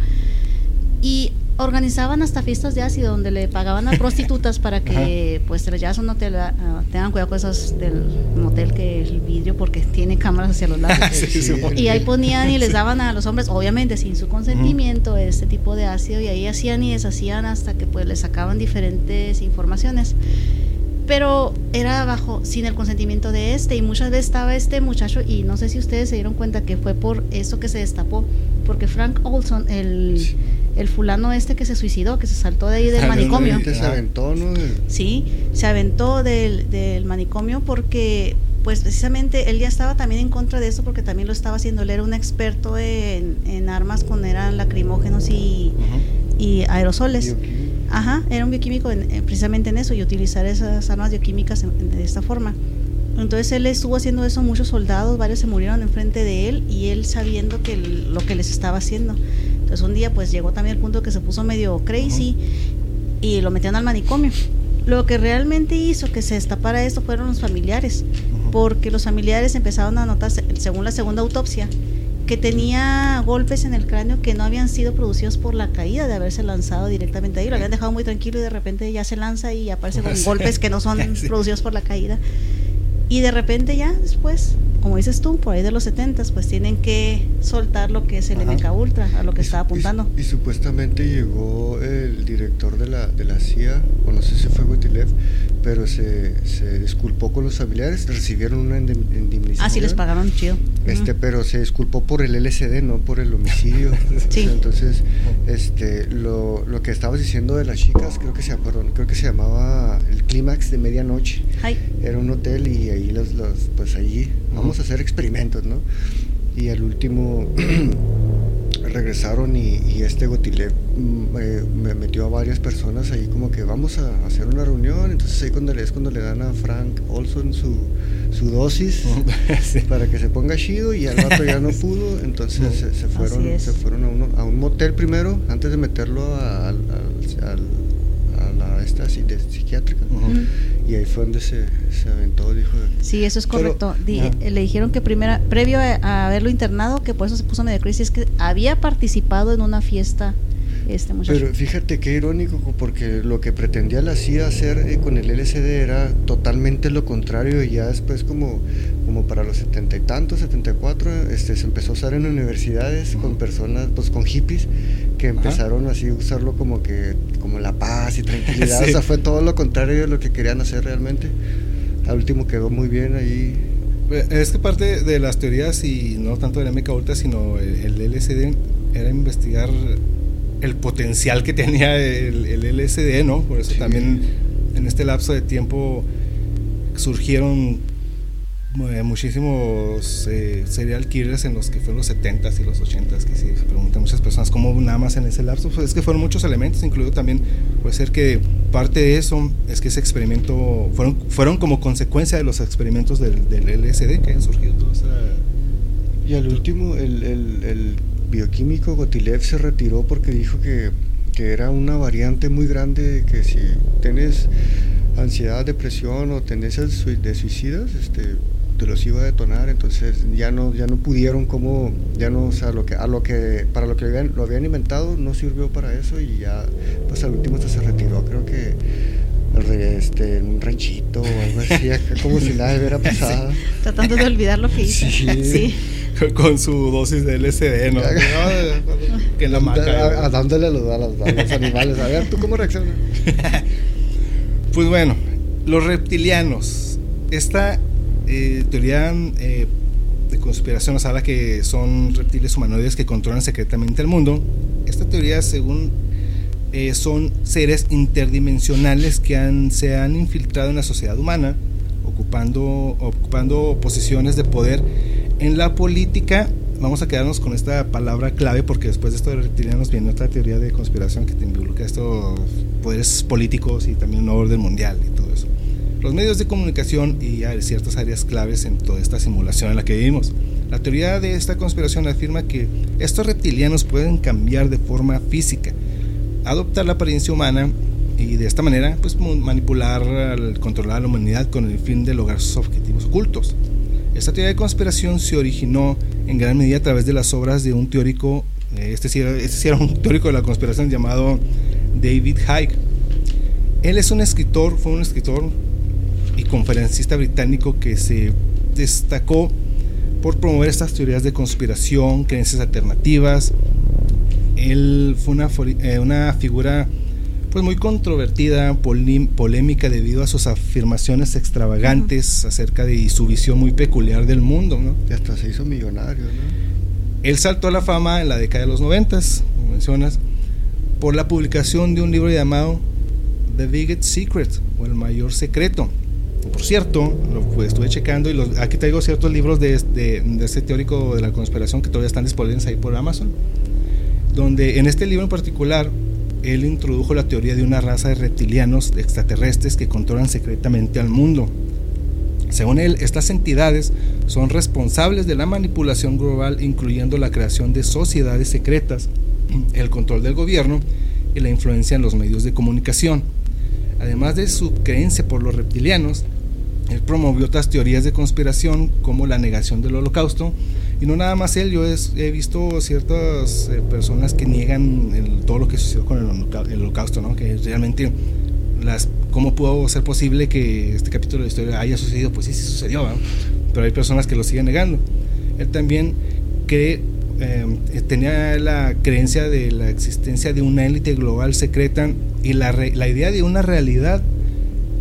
Y organizaban hasta fiestas de ácido donde le pagaban a prostitutas para que pues te ya un hotel uh, tengan cuidado con esas del motel que el vidrio porque tiene cámaras hacia los lados. Y ahí ponían y les daban a los hombres obviamente sin su consentimiento este tipo de ácido y ahí hacían y deshacían hasta que pues les sacaban diferentes informaciones. Pero era bajo sin el consentimiento de este y muchas veces estaba este muchacho y no sé si ustedes se dieron cuenta que fue por eso que se destapó porque Frank Olson el el fulano este que se suicidó, que se saltó de ahí del manicomio. Se aventó, ¿no? Sí, se aventó del, del, manicomio porque, pues precisamente, él ya estaba también en contra de eso porque también lo estaba haciendo. Él era un experto en, en armas con eran lacrimógenos y, y aerosoles. Ajá, era un bioquímico precisamente en eso y utilizar esas armas bioquímicas de esta forma. Entonces él estuvo haciendo eso, muchos soldados, varios se murieron enfrente de él y él sabiendo que lo que les estaba haciendo. Entonces un día pues llegó también el punto que se puso medio crazy y lo metieron al manicomio. Lo que realmente hizo que se destapara esto fueron los familiares, porque los familiares empezaron a notar, según la segunda autopsia, que tenía golpes en el cráneo que no habían sido producidos por la caída de haberse lanzado directamente ahí. Lo habían dejado muy tranquilo y de repente ya se lanza y aparece con golpes que no son producidos por la caída. Y de repente ya después, como dices tú, por ahí de los 70 pues tienen que soltar lo que es el MK Ultra, a lo que estaba apuntando. Y, supuestamente llegó el director de la, de la CIA, o no sé si fue Gotilev, pero se, se disculpó con los familiares, recibieron una indemnización. Ah, sí, les pagaron chido. Este, pero se disculpó por el LCD, no por el homicidio. sí. Entonces, este, lo, lo, que estabas diciendo de las chicas, creo que se, creo que se llamaba el clímax de medianoche. Era un hotel y ahí los, los pues allí vamos a hacer experimentos, ¿no? Y al último regresaron y, este Gotilev mm, me metió a varias personas ahí como que vamos a hacer una reunión, entonces ahí cuando le, es cuando le dan a Frank Olson su, su dosis para que se ponga chido y al rato ya no pudo, entonces se, fueron, se fueron a, uno, a, un motel primero antes de meterlo a, a, la esta de psiquiátrica. Y ahí fue donde se, se aventó, dijo. Sí, eso es correcto. le dijeron que primera, previo a, haberlo internado, que por eso se puso medio crisis, que había participado en una fiesta este muchacho. Pero fíjate qué irónico, porque lo que pretendía la CIA hacer eh, con el LSD era totalmente lo contrario, y ya después como, como para los setenta y tantos, setenta y cuatro, este, se empezó a usar en universidades con personas, pues con hippies, que empezaron así a usarlo como que, como la paz y tranquilidad, o sea, fue todo lo contrario de lo que querían hacer realmente. Al último quedó muy bien ahí. Es que parte de las teorías, y no tanto de la MK Ultra, sino el, el LSD, era investigar el potencial que tenía el, el LSD, ¿no? Por eso también en este lapso de tiempo surgieron eh, muchísimos eh, serial killers en los que fueron los 70s y los 80s, que sí, se preguntan muchas personas cómo nada más en ese lapso, pues es que fueron muchos elementos, incluido también puede ser que parte de eso es que ese experimento fueron, fueron como consecuencia de los experimentos del, del LSD que han surgido toda esa... Y al último, el, el, el bioquímico Gotilev se retiró porque dijo que, era una variante muy grande que si tienes ansiedad, depresión o tendencias de suicidas, este, te los iba a detonar, entonces ya no, ya no pudieron como, ya no, o sea, lo que, a lo que, para lo que lo habían inventado no sirvió para eso y ya, pues al último hasta se retiró, creo que este, en un ranchito o algo así, como si nada hubiera pasado. Tratando de olvidar lo que hizo. sí. con su dosis de LSD, ¿no? que la maca. A, dándole a los, a, los, animales. A ver, ¿tú cómo reaccionas? pues bueno, los reptilianos. Esta eh, teoría eh, de conspiración nos habla que son reptiles humanoides que controlan secretamente el mundo. Esta teoría, según eh, son seres interdimensionales que han, se han infiltrado en la sociedad humana, ocupando, ocupando posiciones de poder en la política, vamos a quedarnos con esta palabra clave porque después de esto de reptilianos viene otra teoría de conspiración que te involucra estos poderes políticos y también un orden mundial y todo eso. Los medios de comunicación y hay ciertas áreas claves en toda esta simulación en la que vivimos. La teoría de esta conspiración afirma que estos reptilianos pueden cambiar de forma física, adoptar la apariencia humana y de esta manera pues manipular, controlar a la humanidad con el fin de lograr sus objetivos ocultos. Esta teoría de conspiración se originó en gran medida a través de las obras de un teórico, eh, este sí, este era un teórico de la conspiración llamado David Icke. Él es un escritor, fue un escritor y conferencista británico que se destacó por promover estas teorías de conspiración, creencias alternativas. Él fue una, eh, una figura pues muy controvertida, polémica debido a sus afirmaciones extravagantes acerca de su visión muy peculiar del mundo, ¿no? Y hasta se hizo millonario, ¿no? Él saltó a la fama en la década de los noventas, como mencionas, por la publicación de un libro llamado The Biggest Secret, o El Mayor Secreto. Por cierto, lo pues, estuve checando y los, aquí traigo ciertos libros de, de, de este teórico de la conspiración que todavía están disponibles ahí por Amazon, donde en este libro en particular él introdujo la teoría de una raza de reptilianos extraterrestres que controlan secretamente al mundo. Según él, estas entidades son responsables de la manipulación global, incluyendo la creación de sociedades secretas, el control del gobierno y la influencia en los medios de comunicación. Además de su creencia por los reptilianos, él promovió otras teorías de conspiración como la negación del holocausto. Y no nada más él, yo he visto ciertas eh, personas que niegan todo lo que sucedió con el, holocausto, ¿no? que realmente las, cómo pudo ser posible que este capítulo de la historia haya sucedido. Pues sí, sí sucedió, pero hay personas que lo siguen negando. Él también cree, eh, tenía la creencia de la existencia de una élite global secreta y la, la idea de una realidad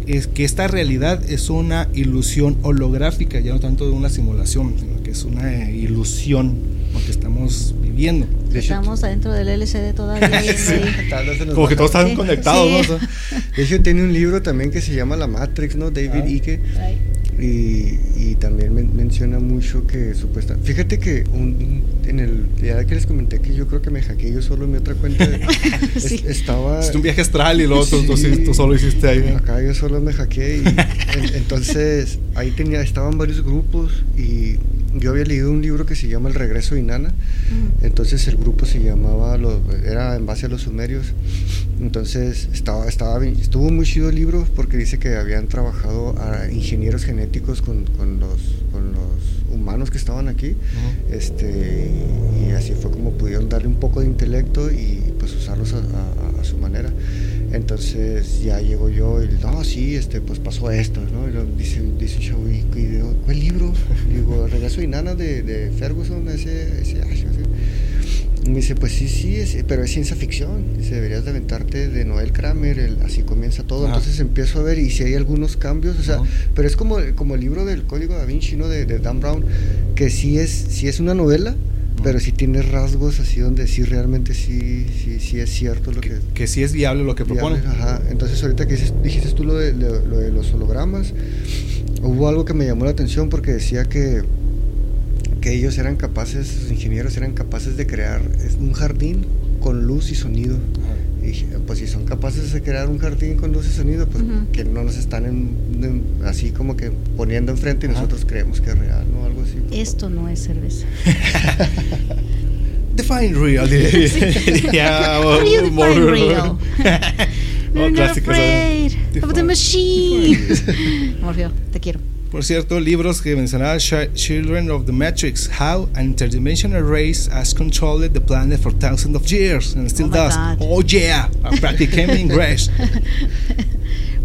es que esta realidad es una ilusión holográfica, ya no tanto de una simulación, que es una ilusión lo que estamos viviendo. Estamos adentro del LCD todavía. Como que todos están conectados. De hecho, tiene un libro también que se llama La Matrix, ¿no? David ah. Icke. Y, también menciona mucho que supuesta. Fíjate que un, en el día que les comenté que yo creo que me hackeé yo solo en mi otra cuenta. estaba. Es un viaje astral y lo otro tú, solo hiciste ahí. Acá yo solo me hackeé y entonces ahí tenía, estaban varios grupos y yo había leído un libro que se llama El regreso de Inanna. Entonces el grupo se llamaba, era en base a los sumerios. Entonces estaba, estaba estuvo muy chido el libro porque dice que habían trabajado a ingenieros genéticos con, con, los, con los humanos que estaban aquí. este, y así fue como pudieron darle un poco de intelecto y pues usarlos a, a su manera. Entonces ya llego yo y no, sí, este, pues pasó esto, ¿no? Y dice, dice chavo, ¿y, cuál libro? digo, Regreso y Nana de, de Ferguson, ese, ese, Y me dice, pues sí, sí, pero es ciencia ficción. Dice, deberías de aventarte de Noel Kramer, el, así comienza todo. Entonces empiezo a ver y si hay algunos cambios, o sea, pero es como, como el libro del Código da Vinci, ¿no? De, de Dan Brown, que sí es, sí es una novela, pero sí tiene rasgos así donde sí realmente sí, sí, sí es cierto lo que... Que, sí es viable lo que propone. Ajá. Entonces ahorita que dijiste tú lo de, lo de los hologramas, hubo algo que me llamó la atención porque decía que, que ellos eran capaces, los ingenieros eran capaces de crear un jardín con luz y sonido. Y pues si son capaces de crear un jardín con luz y sonido, pues que no nos están así como que poniendo enfrente y nosotros creemos que es real, ¿no? Algo así. Esto no es cerveza. define real. yeah, well, you more, define real? We're not afraid of the machine. Morfeo, te quiero. Por cierto, libros que mencionaba Children of the Matrix, How an Interdimensional Race has Controlled the Planet for Thousands of Years and Still oh Does. God. Oh yeah, practically English.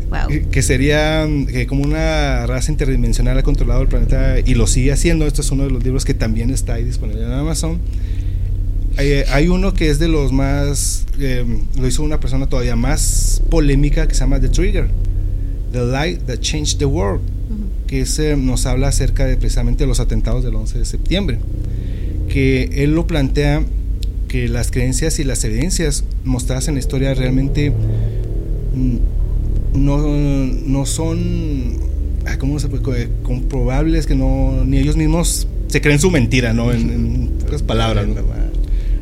Wow. Que sería que como una raza interdimensional ha controlado el planeta y lo sigue haciendo. Este es uno de los libros que también está ahí disponible en Amazon. Hay, hay uno que es de los más, eh, lo hizo una persona todavía más polémica que se llama The Trigger, The Light That Changed the World que nos habla acerca de precisamente los atentados del 11 de septiembre, que él lo plantea que las creencias y las evidencias mostradas en la historia realmente mm, no, no son ¿cómo se puede? comprobables, que no, ni ellos mismos se creen su mentira, ¿no? En, otras palabras.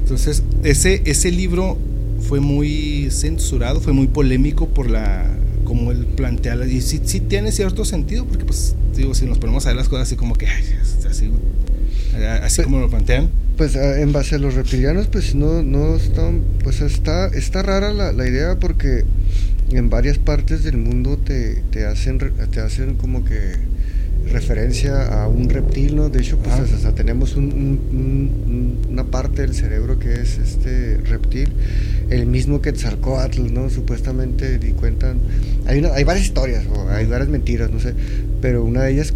Entonces, ese, ese libro fue muy censurado, fue muy polémico por la como él plantea, y sí, sí, tiene cierto sentido, porque pues digo, si nos ponemos a ver las cosas así como que, así, así pues, como lo plantean. Pues en base a los reptilianos, pues no, no están, pues está, está rara la, la idea porque en varias partes del mundo te, te, hacen, te hacen como que referencia a un reptil, ¿no? De hecho, pues hasta tenemos una parte del cerebro que es este reptil, el mismo que Quetzalcoatl, ¿no? Supuestamente di cuentan, hay, una, hay varias historias, o hay varias mentiras, no sé, pero una de ellas,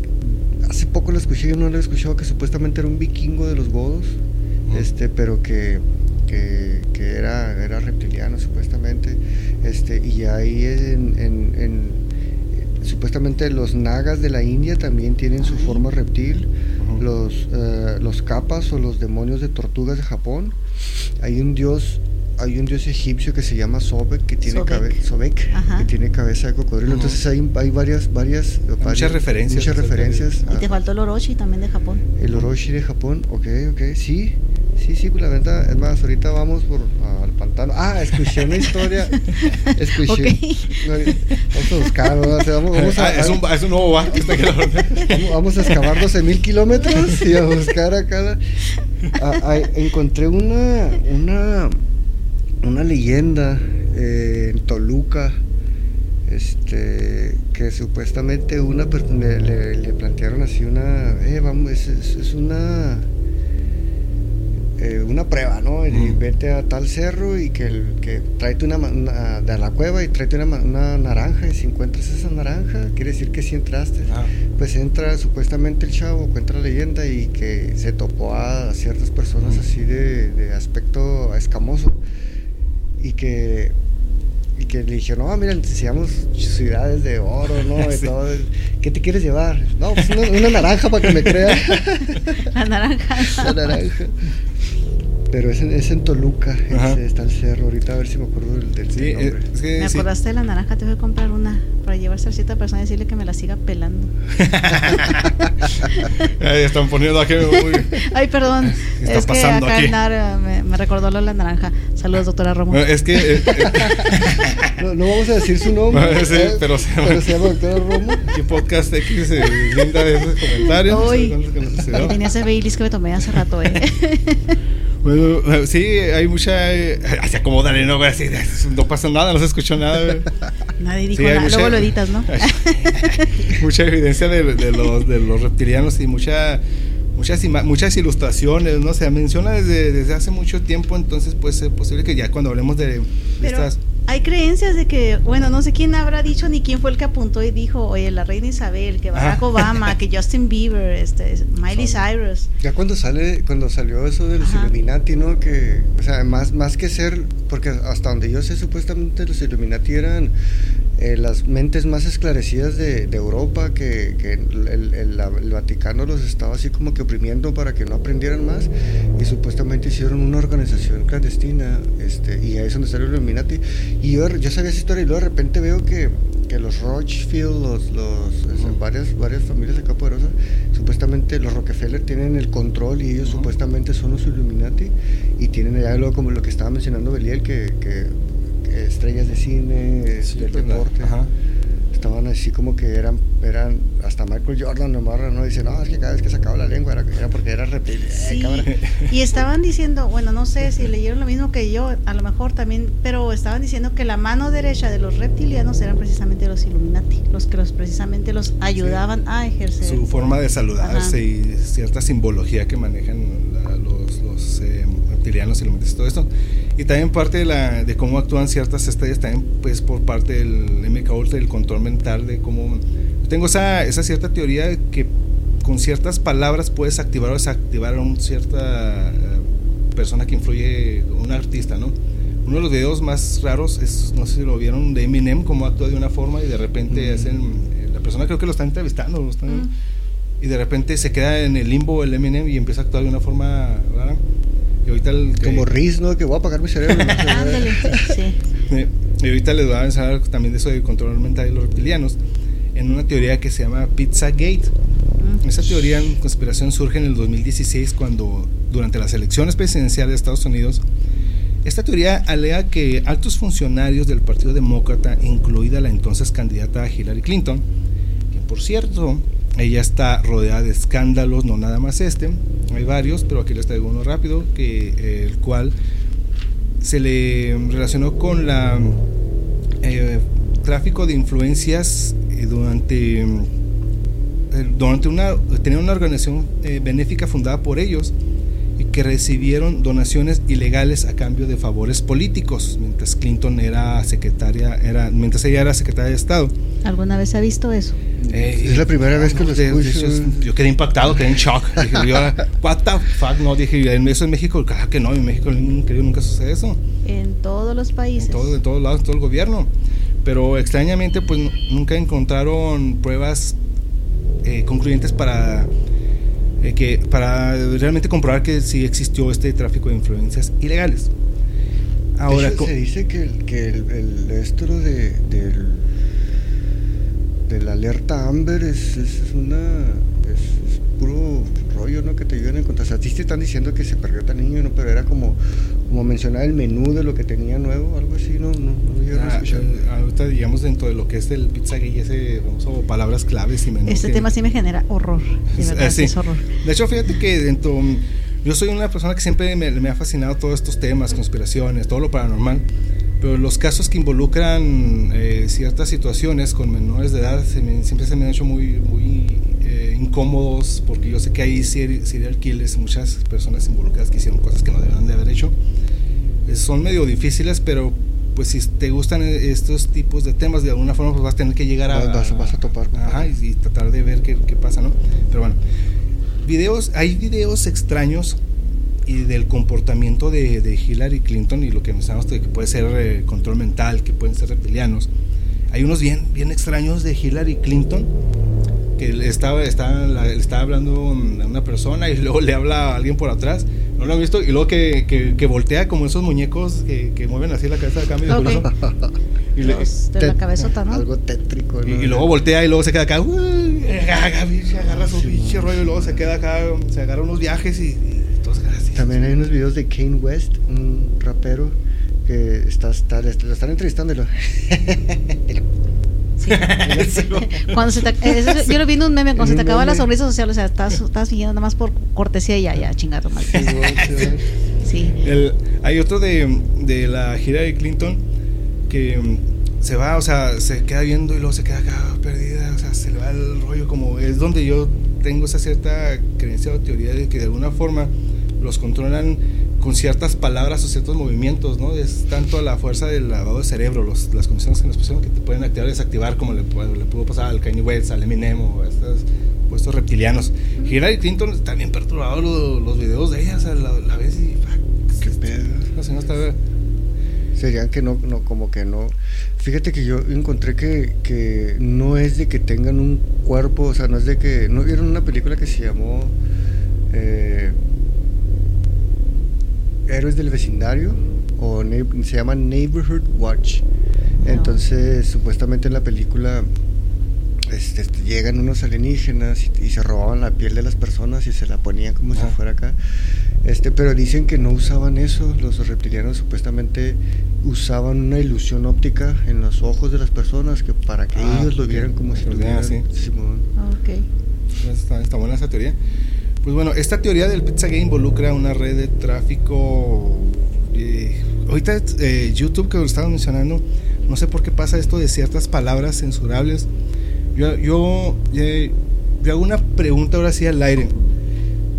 hace poco la escuché, yo no la he escuchado, que supuestamente era un vikingo de los godos, este, pero que, que, era, era reptiliano supuestamente, este, y ahí en, en supuestamente los nagas de la India también tienen su forma reptil. Los, uh, los capas o los demonios de tortugas de Japón. Hay un dios hay un dios egipcio que se llama Sobek que tiene cabeza que tiene cabeza de cocodrilo. Entonces hay, hay varias varias, muchas referencias. Muchas referencias. Y te faltó el Orochi también de Japón. El Orochi de Japón, ok, ok, sí. Sí, sí, pues la venta, es más, ahorita vamos por al pantano. Ah, escuché una historia. Escuché. Vamos a buscar, ¿no? O sea, vamos, vamos a, Ah, es, un, es un nuevo bar que está aquí a vamos- vamos a excavar 12 mil kilómetros y a buscar acá. Ah, ah, encontré una, una, una leyenda eh, en Toluca. Este, que supuestamente una le, le- le plantearon así una, eh, vamos, es, es- es una, eh, una prueba, ¿no? Y Ujú. vete a tal cerro y que, el, que tráete una, ma- una- de la cueva y tráete una, ma- una naranja y si encuentras esa naranja, quiere decir que sí entraste. Ah. Pues entra supuestamente el chavo, cuenta la leyenda y que se topó a ciertas personas Ujú. así de, de aspecto escamoso y que y que le dijeron, no, mira, te enseñamos ciudades de oro, ¿no? De Sí. todo. ¿Qué te quieres llevar? No, pues una, una naranja para que me crea. La naranja. La naranja. Pero es en, es en Toluca, ese está el cerro. Ahorita a ver si me acuerdo del, del- Sí, nombre. es que Me sí. acordaste de la naranja, te voy a comprar una para llevarse a cierta persona y decirle que me la siga pelando. Ahí están poniendo aquí muy... Ay, perdón. ¿Qué está es que pasando acá aquí? nar eh, me, me recordó lo de la naranja. Saludos, doctora Romo. Es que eh, eh, No, no vamos a decir su nombre. Sí, ¿eh? pero se llama- pero se llama Doctora Romo. ¿qué podcast X se linda de esos comentarios? No sé que sucedió. Tenía ese Baileys que me tomé hace rato, eh. Bueno, sí, hay mucha. Eh, así acomódale, ¿no? Así, no pasa nada, no se escuchó nada. güey. Nadie dijo Sí, nada. mucha- Luego lo editas, ¿no? mucha evidencia de, de los, de los reptilianos y mucha, muchas, muchas ilustraciones, ¿no? Se menciona desde, desde hace mucho tiempo, entonces pues es posible que ya cuando hablemos de, de Pero estas... hay creencias de que, bueno, no sé quién habrá dicho ni quién fue el que apuntó y dijo, oye, la reina Isabel, que Barack. Obama, que Justin Bieber, este, Miley Son- Cyrus. Ya cuando sale, cuando salió eso de los Ajá. Illuminati, ¿no? Que, o sea, más, más que ser, porque hasta donde yo sé, supuestamente los Illuminati eran eh, las mentes más esclarecidas de, de Europa, que, que el, el- el Vaticano los estaba así como que oprimiendo para que no aprendieran más, y supuestamente hicieron una organización clandestina, este, y ahí es donde salió el Illuminati. Y yo, yo sabía esa historia y luego de repente veo que, que los Rothschild, los, los, o sea, Ujú. varias, varias familias acá poderosas, supuestamente los Rockefeller tienen el control y ellos Ujú. supuestamente son los Illuminati y tienen allá luego como lo que estaba mencionando Belial, que, que- que estrellas de cine, Sí, del pues, deporte, ajá. estaban así como que eran, eran hasta Michael Jordan nomás, ¿no? Dice, no, es que cada vez que sacaba la lengua era, era porque era reptil. Sí, Eh, y estaban diciendo, bueno, no sé si leyeron lo mismo que yo, a lo mejor también, pero estaban diciendo que la mano derecha de los reptilianos eran precisamente los Illuminati, los que los precisamente los ayudaban a ejercer. su forma de saludarse Ajá. y cierta simbología que manejan los, eh, reptilianos y todo esto. Y también parte de, la, de cómo actúan ciertas estrellas, también pues por parte del MK Ultra, el control mental de cómo... Yo tengo esa, esa cierta teoría de que con ciertas palabras puedes activar o desactivar a una cierta eh, persona que influye, un artista, ¿no? Uno de los videos más raros es, no sé si lo vieron, de Eminem, cómo actúa de una forma y de repente Mm. hacen, eh, la persona creo que lo está entrevistando, lo están- Mm. Y de repente se queda en el limbo el Eminem y empieza a actuar de una forma rara. Y ahorita el que- Como Riz, ¿no? Que voy a apagar mi cerebro. Ándale, sí. eh, y ahorita les voy a mencionar también de eso del control mental de los reptilianos en una teoría que se llama Pizzagate. Mm. Esa teoría en conspiración surge en el 2016 cuando durante las elecciones presidenciales de Estados Unidos esta teoría alega que altos funcionarios del Partido Demócrata, incluida la entonces candidata Hillary Clinton, que por cierto, ella está rodeada de escándalos, no nada más este, hay varios, pero aquí les traigo uno rápido, que, eh, el cual se le relacionó con la eh, tráfico de influencias eh, durante eh, durante una tenía una organización benéfica fundada por ellos que recibieron donaciones ilegales a cambio de favores políticos mientras Clinton era secretaria era mientras ella era secretaria de Estado ¿Alguna vez ha visto eso? Eh, Es la primera vez que lo de- de escucho. yo quedé impactado, quedé en shock. Dije, yo, what the fuck, no, dije, en eso en México, claro que no, en México nunca, nunca sucede eso. En todos los países. En, todo, en todos lados, en todo el gobierno. Pero extrañamente, pues nu- nunca encontraron pruebas eh, concluyentes para, eh, que, para realmente comprobar que sí existió este tráfico de influencias ilegales. Ahora, hecho, se dice que, el, que el, el- esto de, del, de la alerta Amber es, es una es, es puro rollo, ¿no? Que te ayudan a encontrar. O sea, a ti te están diciendo que se perdió tan niño, ¿no? Pero era como, como mencionar el menú de lo que tenía nuevo, algo así, ¿no? No, no ah, eh, ahorita, digamos, dentro de lo que es el pizza gay, ese famoso palabras claves y menú. Este tema sí me genera horror. De verdad, es horror. De hecho, fíjate que dentro. Yo soy una persona que siempre me, me ha fascinado todos estos temas, conspiraciones, todo lo paranormal pero los casos que involucran eh, ciertas situaciones con menores de edad siempre se me han hecho muy, muy eh, incómodos porque yo sé que hay serial killers, muchas personas involucradas que hicieron cosas que no debían de haber hecho. son medio difíciles, pero pues si te gustan estos tipos de temas, de alguna forma pues vas a tener que llegar a... Vas, a topar. Ajá, y, tratar de ver qué, qué pasa, ¿no? Pero bueno, videos, hay videos extraños y del comportamiento de, de, Hillary Clinton y lo que mencionamos que puede ser eh, control mental, que pueden ser reptilianos. Hay unos bien, bien extraños de Hillary Clinton que le estaba, estaba, estaba hablando a una persona y luego le habla a alguien por atrás. ¿No lo han visto? Y luego que, que, voltea como esos muñecos que, que, mueven así la cabeza de acá medio okay. y le, de la cabezota, ¿no? Algo tétrico. ¿no? Y, luego voltea y luego se queda acá. se agarra su pinche rollo y luego se queda acá, se agarra unos viajes y también hay unos videos de Kane West, un rapero, que está, está lo están entrevistando cuando se te, yo lo vi en un meme, cuando se te acaba la sonrisa social, o sea, estás, estás nada más por cortesía y ya, ya, chingado mal. Sí. hay otro de, de la gira de Clinton que mm, se va, o sea, se queda viendo y luego se queda acá perdida, o sea, se le va el rollo, como es donde yo tengo esa cierta creencia o teoría de que de alguna forma los controlan con ciertas palabras o ciertos movimientos, ¿no? Es tanto la fuerza del lavado de cerebro, los, las condiciones que nos pusieron que te pueden activar y desactivar, como le, le pudo pasar al Kanye West, al Eminem o a estos, estos reptilianos. Hillary Clinton está bien perturbado los, videos de ella, o sea, la, la ves y. ¿Qué pedo? No sé, no está. Serían que no, no, como que no. Fíjate que yo encontré que, que no es de que tengan un cuerpo, o sea, no es de que. ¿No vieron una película que se llamó. Eh, Héroes del Vecindario o se llama Neighborhood Watch. Entonces, supuestamente en la película este, este, llegan unos alienígenas y, se robaban la piel de las personas y se la ponían como si fuera acá. Este, pero dicen que no usaban eso, los reptilianos supuestamente usaban una ilusión óptica en los ojos de las personas que para que ah, ellos lo vieran como si lo vieran. Sí. Ah, okay. Está, está buena esa teoría. Pues bueno, esta teoría del Pizzagate involucra una red de tráfico. Eh, ahorita eh, YouTube que lo estaba mencionando, no sé por qué pasa esto de ciertas palabras censurables. Yo, yo, eh, hago una pregunta ahora sí al aire.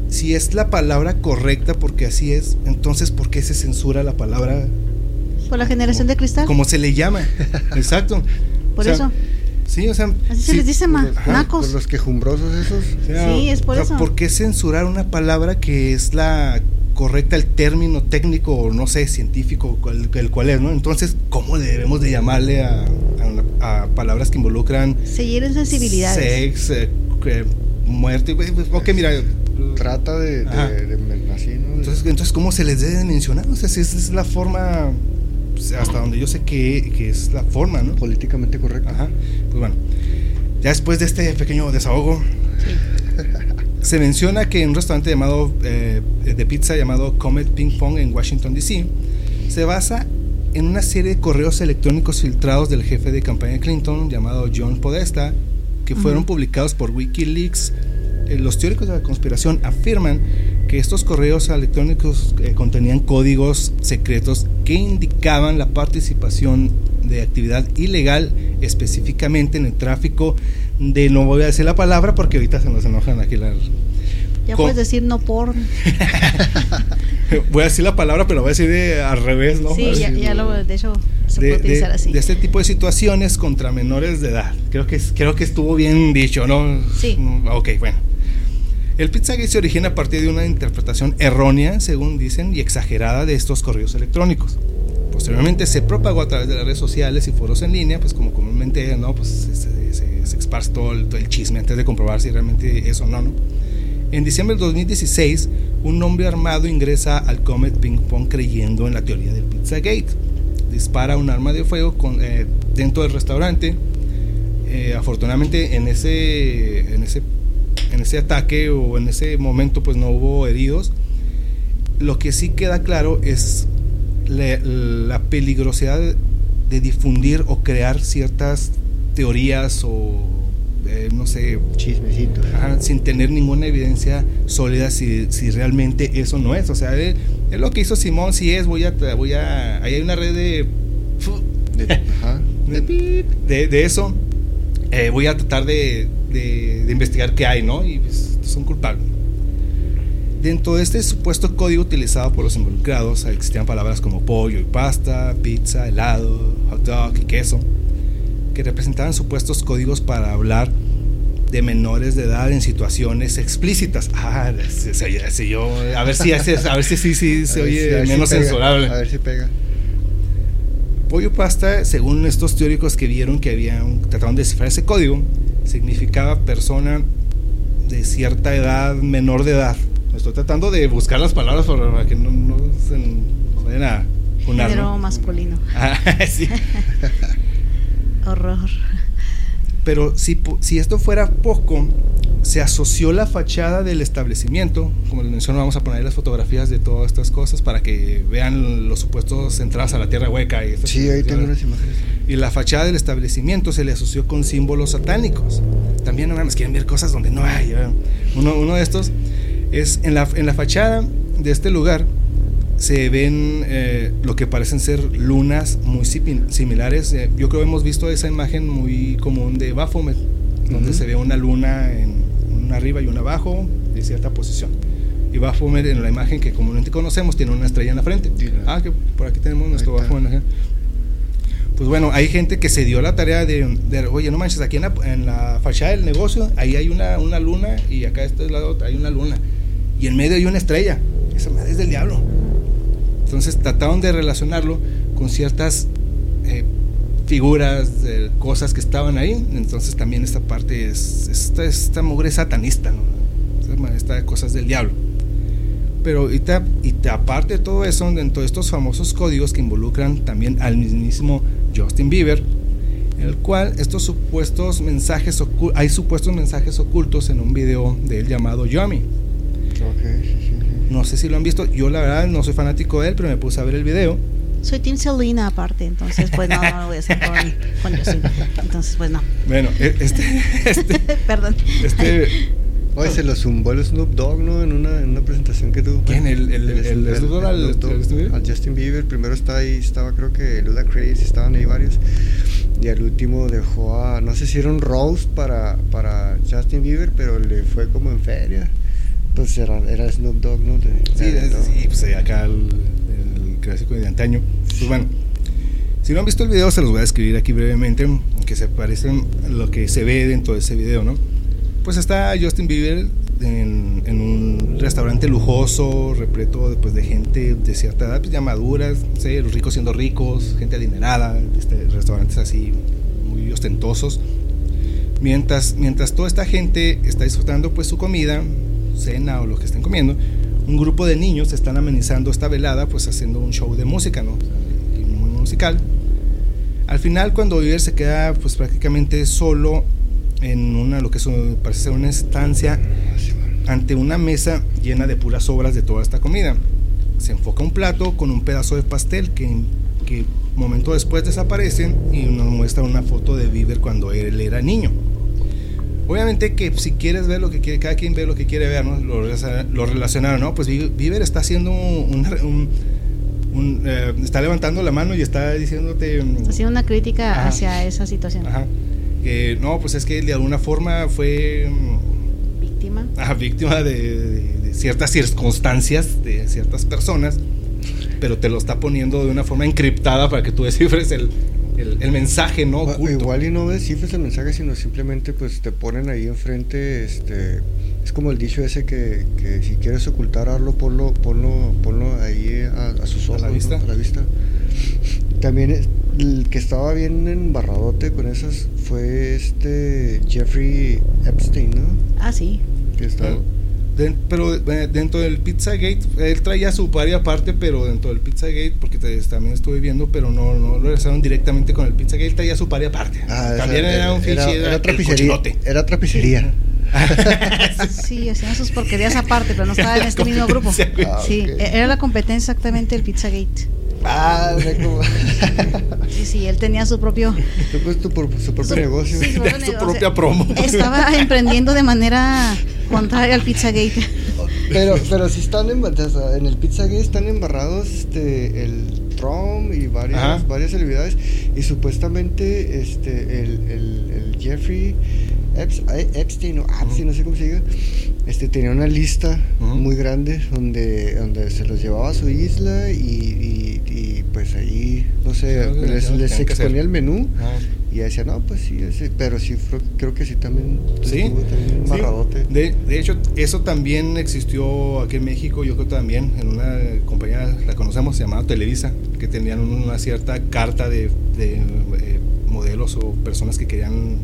Si es la palabra correcta, porque así es, entonces ¿por qué se censura la palabra? Por la generación de cristal. Como se le llama. Exacto. Por eso. Sí, o sea. Así se les dice, ma, nacos. los quejumbrosos esos. sí, es por eso. ¿Por qué censurar una palabra que es la correcta, el término técnico, o no sé, científico, el, cual es, ¿no? Entonces, ¿cómo debemos de llamarle a, a, palabras que involucran. Seguir en sensibilidades. Sex, eh, muerte. Pues, ok, mira. Trata de, de, Entonces, entonces, ¿cómo se les debe mencionar? O sea, si esa es la forma pues, hasta donde yo sé que, que, es la forma, ¿no? Políticamente correcta. Ajá. Pues bueno, ya después de este pequeño desahogo, se menciona que en un restaurante llamado eh, de pizza llamado Comet Ping Pong en Washington DC se basa en una serie de correos electrónicos filtrados del jefe de campaña de Clinton llamado John Podesta que fueron publicados por WikiLeaks. Eh, los teóricos de la conspiración afirman que estos correos electrónicos eh, contenían códigos secretos que indicaban la participación de actividad ilegal, específicamente en el tráfico de, no voy a decir la palabra porque ahorita se nos enojan aquí la... Ya puedes decir no por voy a decir la palabra, pero voy a decir al revés, ¿no? Sí, ya, lo, de hecho, se puede utilizar así. De este tipo de situaciones contra menores de edad. Creo que, creo que estuvo bien dicho, ¿no? Sí. Ok, bueno. El Pizzagate se origina a partir de una interpretación errónea, según dicen, y exagerada de estos correos electrónicos. Posteriormente se propagó a través de las redes sociales y foros en línea, pues como comúnmente, ¿no? Pues se, se, esparce todo el, chisme antes de comprobar si realmente es o no, ¿no? En diciembre del 2016, un hombre armado ingresa al Comet Ping Pong creyendo en la teoría del Pizzagate. Dispara un arma de fuego con, eh, dentro del restaurante. Eh, afortunadamente en ese, en ese en ese ataque o en ese momento pues no hubo heridos. Lo que sí queda claro es la, la peligrosidad de difundir o crear ciertas teorías o eh, no sé, chismecitos, sin tener ninguna evidencia sólida si, si realmente eso no es. O sea, es, lo que hizo Simón, si es, voy a, voy a, ahí hay una red de, de, de, eso, eh, voy a tratar de, de, investigar qué hay, ¿no? Y pues, son culpables. Dentro de este supuesto código utilizado por los involucrados existían palabras como pollo y pasta, pizza, helado, hot dog y queso que representaban supuestos códigos para hablar de menores de edad en situaciones explícitas. Ah, si, yo, a ver si a ver si se oye menos censurable. A ver si pega. Pollo pasta, según estos teóricos que vieron que habían trataron de descifrar ese código, significaba persona de cierta edad, menor de edad. Estoy tratando de buscar las palabras para que no, no se vayan a Género masculino. Ah, sí. Horror. Pero si, si esto fuera poco, se asoció la fachada del establecimiento, como les menciono, vamos a poner las fotografías de todas estas cosas para que vean los supuestos entradas a la tierra hueca. Y sí, ahí tengo unas imágenes. Y la fachada del establecimiento se le asoció con símbolos satánicos. También no más quieren ver cosas donde no hay. Uno, uno de estos es en la, en la fachada de este lugar se ven eh, lo que parecen ser lunas muy similares. Eh, yo creo que hemos visto esa imagen muy común de Baphomet, donde se ve una luna en una arriba y una abajo de cierta posición. Y Baphomet en la imagen que comúnmente conocemos tiene una estrella en la frente. Ah, que por aquí tenemos nuestro Baphomet. Pues bueno, hay gente que se dio la tarea de, oye, no manches, aquí en la, en la, fachada del negocio, ahí hay una, una luna y acá a este lado hay una luna. Y en medio hay una estrella. Esa madre es del diablo. Entonces trataron de relacionarlo con ciertas eh, figuras, de cosas que estaban ahí. Entonces también esta parte es, esta, esta mugre satanista, ¿no? esta cosas del diablo. Pero y, y aparte de todo eso, dentro de estos famosos códigos que involucran también al mismísimo Justin Bieber, en el cual estos supuestos mensajes hay supuestos mensajes ocultos en un video de él llamado Yummy. No sé si lo han visto. Yo la verdad no soy fanático de él, pero me puse a ver el video. Soy Tim Selena aparte, entonces pues no, no lo voy a hacer con, con Entonces pues no. Bueno, e, este... este Perdón. Este... Oye, se lo zumbó el Snoop Dogg, ¿no? En una, en una presentación que tuvo. ¿Quién? ¿El, el, el, el, Snoop Dogg al, al, Justin Bieber. Primero está ahí, estaba creo que Luda Crazy, estaban ahí varios. Y al último dejó a, no sé si era un roast para, para Justin Bieber, pero le fue como en feria. Pues era, era Snoop Dogg, ¿no? sí, sí, pues acá el, clásico de antaño. Pues bueno, si no han visto el video, se los voy a describir aquí brevemente, aunque se parecen lo que se ve dentro de ese video, ¿no? Pues está Justin Bieber en, en un restaurante lujoso, repleto de, pues, de gente de cierta edad, pues ya maduras, sé, los ricos siendo ricos, gente adinerada, este, restaurantes así muy ostentosos. Mientras, mientras toda esta gente está disfrutando pues su comida, cena o lo que estén comiendo, un grupo de niños están amenizando esta velada, pues haciendo un show de música, ¿no? Muy musical. Al final, cuando Bieber se queda, pues prácticamente solo en una, lo que parece ser una estancia, ante una mesa llena de puras obras de toda esta comida. Se enfoca un plato con un pedazo de pastel que, que momento después desaparecen y nos muestra una foto de Bieber cuando él era niño. Obviamente que si quieres ver lo que quiere, cada quien ve lo que quiere ver, ¿no? Lo, lo relacionaron, ¿no? Pues Bieber está haciendo un, eh, está levantando la mano y está diciéndote... Está haciendo una crítica hacia esa situación. Ajá. no, pues es que de alguna forma fue... Mm, víctima. Ajá, víctima de, ciertas circunstancias, de ciertas personas, pero te lo está poniendo de una forma encriptada para que tú descifres el, el, mensaje, ¿no? Igual y no descifres el mensaje, sino simplemente pues te ponen ahí enfrente, este, es como el dicho ese que, que si quieres ocultar algo, ponlo, ponlo, ponlo ahí a, sus ojos, a la vista. A la vista. También el que estaba bien embarradote con esas fue este Jeffrey Epstein, ¿no? Ah, sí. Que pero eh, dentro del Pizzagate, él traía su pari aparte, pero dentro del Pizzagate, porque también estuve viendo, pero no, no lo realizaron directamente con el Pizzagate, traía su pari aparte. Ah, también era, un fichero. Era, era, otra pizzería. Era otra pizzería. sí, hacían sus porquerías aparte, pero no estaba en este mismo grupo. Ah, sí, ok. e- era la competencia exactamente del Pizzagate. Ah, o sea, como- Sí, sí, él tenía su propio, tu, por- su propio Su- negocio. sí, su propia promo. Estaba emprendiendo de manera contraria al Pizzagate. Pero, pero sí están en, en el Pizzagate están embarrados este el Trump y varias, Ajá. varias celebridades y supuestamente este el, el, el Jeffrey Eps- Epstein o Epstein, no sé cómo se diga, este tenía una lista muy grande donde, donde se los llevaba a su isla y, y- y, pues ahí, no sé, Sí, les, les exponía el menú Ah. y decía, no, pues sí, ese- pero sí, creo que sí también Sí, estuvo también sí. embarradote. De, de hecho, eso también existió aquí en México, yo creo también, en una compañía, la conocemos, llamada Televisa, que tenían una cierta carta de, de, eh, modelos o personas que querían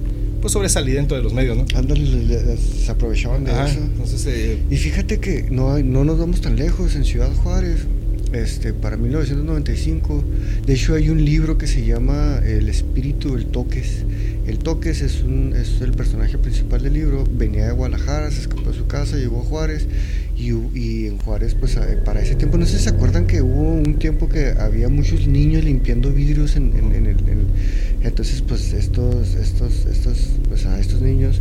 pues sobresalir dentro de los medios, ¿no? Ándale, le- le- se aprovechaban de Ajá, eso. entonces, eh, Y fíjate que no, hay- no nos vamos tan lejos en Ciudad Juárez. Este, para 1995, de hecho hay un libro que se llama El espíritu del Toques. El Toques es, un, es el personaje principal del libro. Venía de Guadalajara, se escapó de su casa, llegó a Juárez. Y, y en Juárez, pues a- para ese tiempo, no sé si se acuerdan que hubo un tiempo que había muchos niños limpiando vidrios en, en- en el, en- entonces, pues estos, estos, estos, pues a estos niños,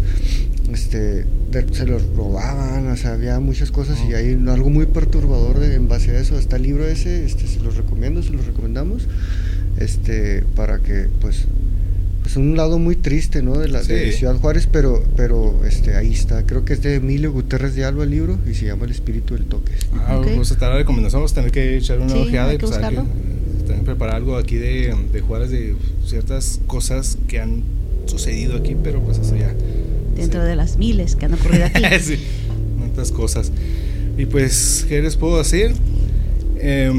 este, de- se los robaban, o sea, había muchas cosas y hay algo muy perturbador de- en base a eso. Está el libro ese, este, se los recomiendo, se los recomendamos, este, para que, pues, pues un lado muy triste, ¿no? De la de. Ciudad Juárez, pero, pero, este, ahí está. Creo que es de Emilio Gutiérrez de Alba el libro y se llama El espíritu del toque. ah, Ok. pues está la recomendación, vamos a tener que echar una Sí, ojeada y pues, hay que, buscarlo. eh, también preparar algo aquí de, de Juárez de ciertas cosas que han sucedido aquí, pero pues eso ya. Dentro sí. de las miles que han ocurrido aquí. sí, tantas cosas. Y pues, ¿qué les puedo decir? Eh,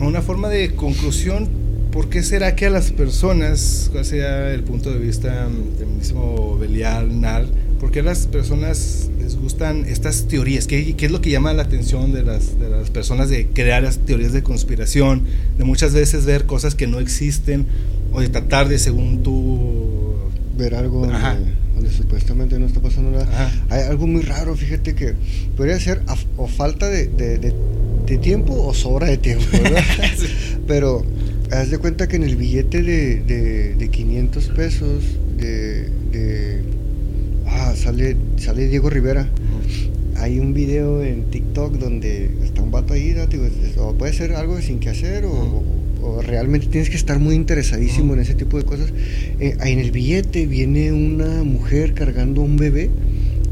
una forma de conclusión, ¿por qué será que a las personas, cuál sea el punto de vista mm, del mismo Belial, Nar, por qué a las personas les gustan estas teorías? ¿Qué, qué es lo que llama la atención de las, de las personas de crear las teorías de conspiración? De muchas veces ver cosas que no existen o de tratar de, según tú... ver algo donde, donde supuestamente no está pasando nada. Ajá. Hay algo muy raro, fíjate que podría ser a- o falta de, de- de- de tiempo o sobra de tiempo, ¿verdad? Pero haz de cuenta que en el billete de, de, de 500 pesos de, de- ah, sale, sale Diego Rivera. Hay un video en TikTok donde está un vato ahí, ¿no? O puede ser algo sin que hacer o, Ujú. o realmente tienes que estar muy interesadísimo en ese tipo de cosas. Eh, en el billete viene una mujer cargando a un bebé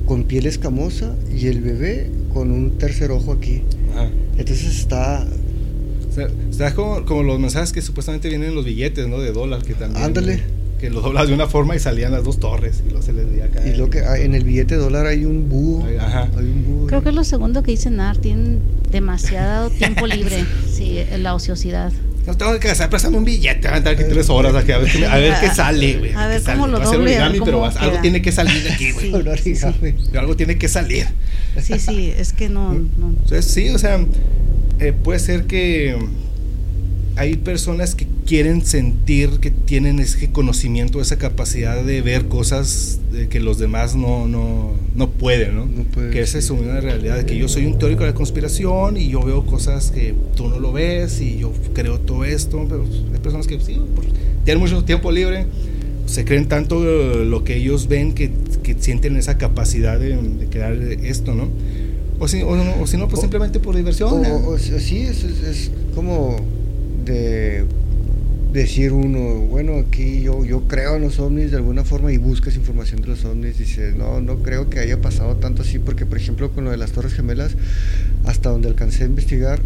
con piel escamosa y el bebé con un tercer ojo aquí. Entonces está, O sea, está como, como los mensajes que supuestamente vienen en los billetes, ¿no? De dólar, que también... Ándale. Que los doblas de una forma y salían las dos torres y luego se les veía acá. y lo que ah, en el billete de dólar hay un búho. Ay, ajá. Hay un búho Creo que es lo segundo que dice Nar, tienen demasiado tiempo libre, sí, la ociosidad. No tengo que estar prestando un billete, van a estar aquí tres horas aquí a ver, qué- a ver qué sale, güey. A ver cómo lo Va a ser doble, a ver origami, pero cómo vas- algo tiene que salir de aquí, güey. Sí. Pero Algo tiene que salir. Sí, sí, es que no, no. Entonces, sí, o sea, eh, puede ser que hay personas que quieren sentir que tienen ese conocimiento, esa capacidad de ver cosas de que los demás no, no, no pueden, ¿no? No pueden, que esa es una realidad, que yo soy un teórico de la conspiración y yo veo cosas que tú no lo ves y yo creo todo esto, pero hay personas que sí, por- tienen mucho tiempo libre, se creen tanto eh, lo que ellos ven que, que sienten esa capacidad de, de crear esto, ¿no? O si, o, no- o si no, pues O- simplemente por diversión. O, sí, es, es, es como de decir uno, bueno, aquí yo, yo creo en los ovnis de alguna forma y buscas información de los ovnis, dice, no, no creo que haya pasado tanto así, porque por ejemplo con lo de las Torres Gemelas, hasta donde alcancé a investigar,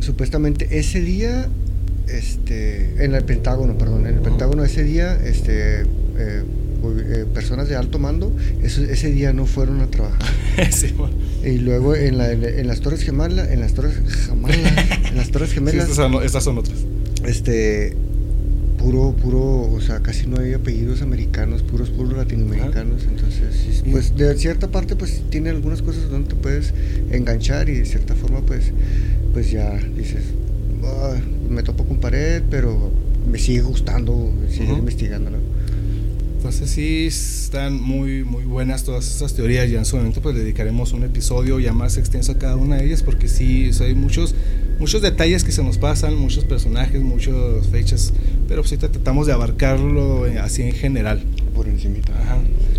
supuestamente ese día, este, en el Pentágono, perdón, en el Pentágono ese día, este, eh, eh, personas de alto mando, eso- ese día no fueron a trabajar. Sí, bueno. Y luego en, la- en las Torres Gemelas, en las Torres Gemelas, en las Torres Sí, Gemelas, estas, son, estas son otras. este, puro, puro, o sea, casi no hay apellidos americanos, puros, puros latinoamericanos. Entonces, sí, Y- pues de cierta parte, pues tiene algunas cosas donde te puedes enganchar y de cierta forma, pues, pues ya dices, "Ah, me topo con pared, pero me sigue gustando Ujú. investigando, ¿no? Entonces sí están muy muy buenas todas estas teorías y en su momento pues dedicaremos un episodio ya más extenso a cada una de ellas porque sí hay muchos muchos detalles que se nos pasan, muchos personajes, muchas fechas, pero pues ahorita tratamos de abarcarlo así en general. Por encima. Ajá.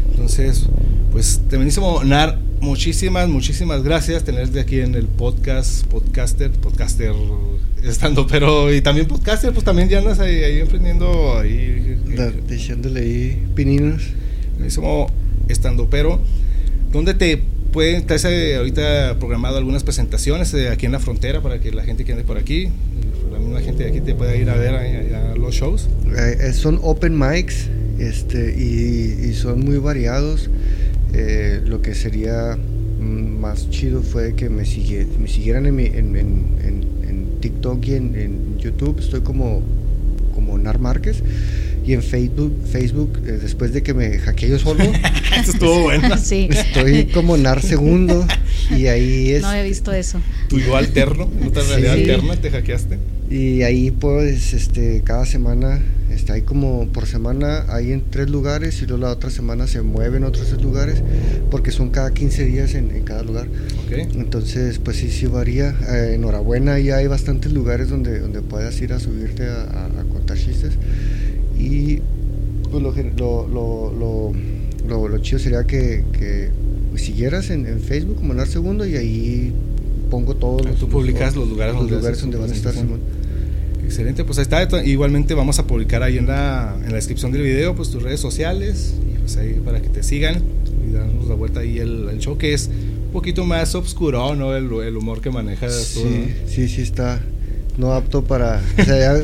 Entonces, pues te bendice Nar, muchísimas, muchísimas gracias tenerte aquí en el podcast, podcaster, podcaster estando, pero y también podcaster, pues también ya andas ahí, ahí emprendiendo ahí. Diciéndole ahí pininos. Buenísimo estando, pero ¿dónde te pueden, estás ahorita programado algunas presentaciones eh, aquí en la frontera para que la gente que ande por aquí, la misma gente de aquí te pueda ir a ver a, los shows? Eh, eh, son open mics este, y, son muy variados. Lo que sería mm, más chido fue que me, sigue, me siguieran en, en, en, TikTok y en, YouTube. Estoy como, como Nar Márquez y en Facebook, Facebook eh, después de que me hackeé yo solo, estuvo bueno. Sí. Estoy como NAR segundo y ahí es. No he visto eso. Tu yo alterno, en otra realidad alterna, te hackeaste. Y ahí pues, este, cada semana, está ahí como por semana, hay en tres lugares y luego la otra semana se mueven otros tres lugares, porque son cada 15 días en, cada lugar. Okay. Entonces, pues sí, sí varía. Eh, enhorabuena, ya hay bastantes lugares donde, donde puedas ir a subirte a, a contar chistes. Y pues lo, lo, lo, lo, chido sería que, que siguieras en, en, Facebook como Nar Segundo y ahí pongo todos los, Tú publicas los, lugares, donde, donde van a estar, Excelente, pues ahí está. Igualmente vamos a publicar ahí en la, en la descripción del video pues tus redes sociales y pues ahí para que te sigan y darnos la vuelta ahí el, el show que es un poquito más oscuro, ¿no? El, el humor que manejas sí, Sí, sí está no apto para,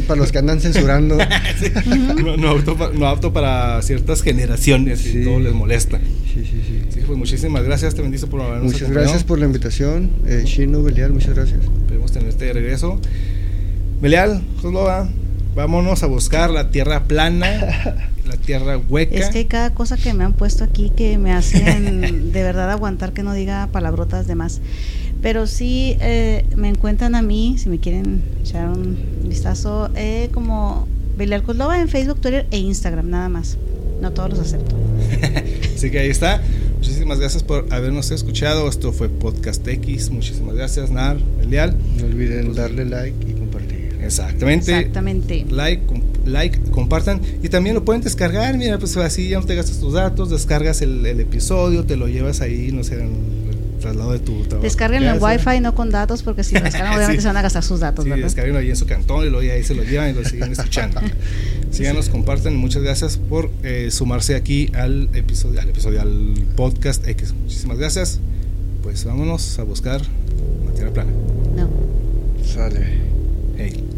para los que andan censurando. no, apto para, ciertas generaciones y todo les molesta. Sí, sí, sí. pues muchísimas gracias, te bendice por habernos Muchas gracias por la invitación. Eh, Shino, Belial, muchas gracias. Esperemos tenerte de regreso. Belial, Joslova, vámonos a buscar la tierra plana, la tierra hueca. Es que hay cada cosa que me han puesto aquí que me hacen de verdad aguantar que no diga palabrotas de más. Pero sí eh, me encuentran a mí, si me quieren echar un vistazo, eh, como Belial Coslova en Facebook, Twitter e Instagram, nada más. No todos los acepto. Así que ahí está. Muchísimas gracias por habernos escuchado. Esto fue Podcast X. Muchísimas gracias, Nar, Belial. No olviden darle like y compartir. Exactamente. Exactamente. Like, like, compartan y también lo pueden descargar. Mira, pues así ya no te gastas tus datos, descargas el, el episodio, te lo llevas ahí, no sé, traslado de tu trabajo. Descarguenlo en Wi-Fi, no con datos, porque si lo descargan, obviamente se van a gastar sus datos. Sí, descarguenlo ahí en su cantón y luego ahí se lo llevan y lo siguen escuchando. Síganos, comparten. Muchas gracias por eh, sumarse aquí al episodio, al episodio, al podcast X. Muchísimas gracias. Pues vámonos a buscar la tierra plana. No. Sale. Hey.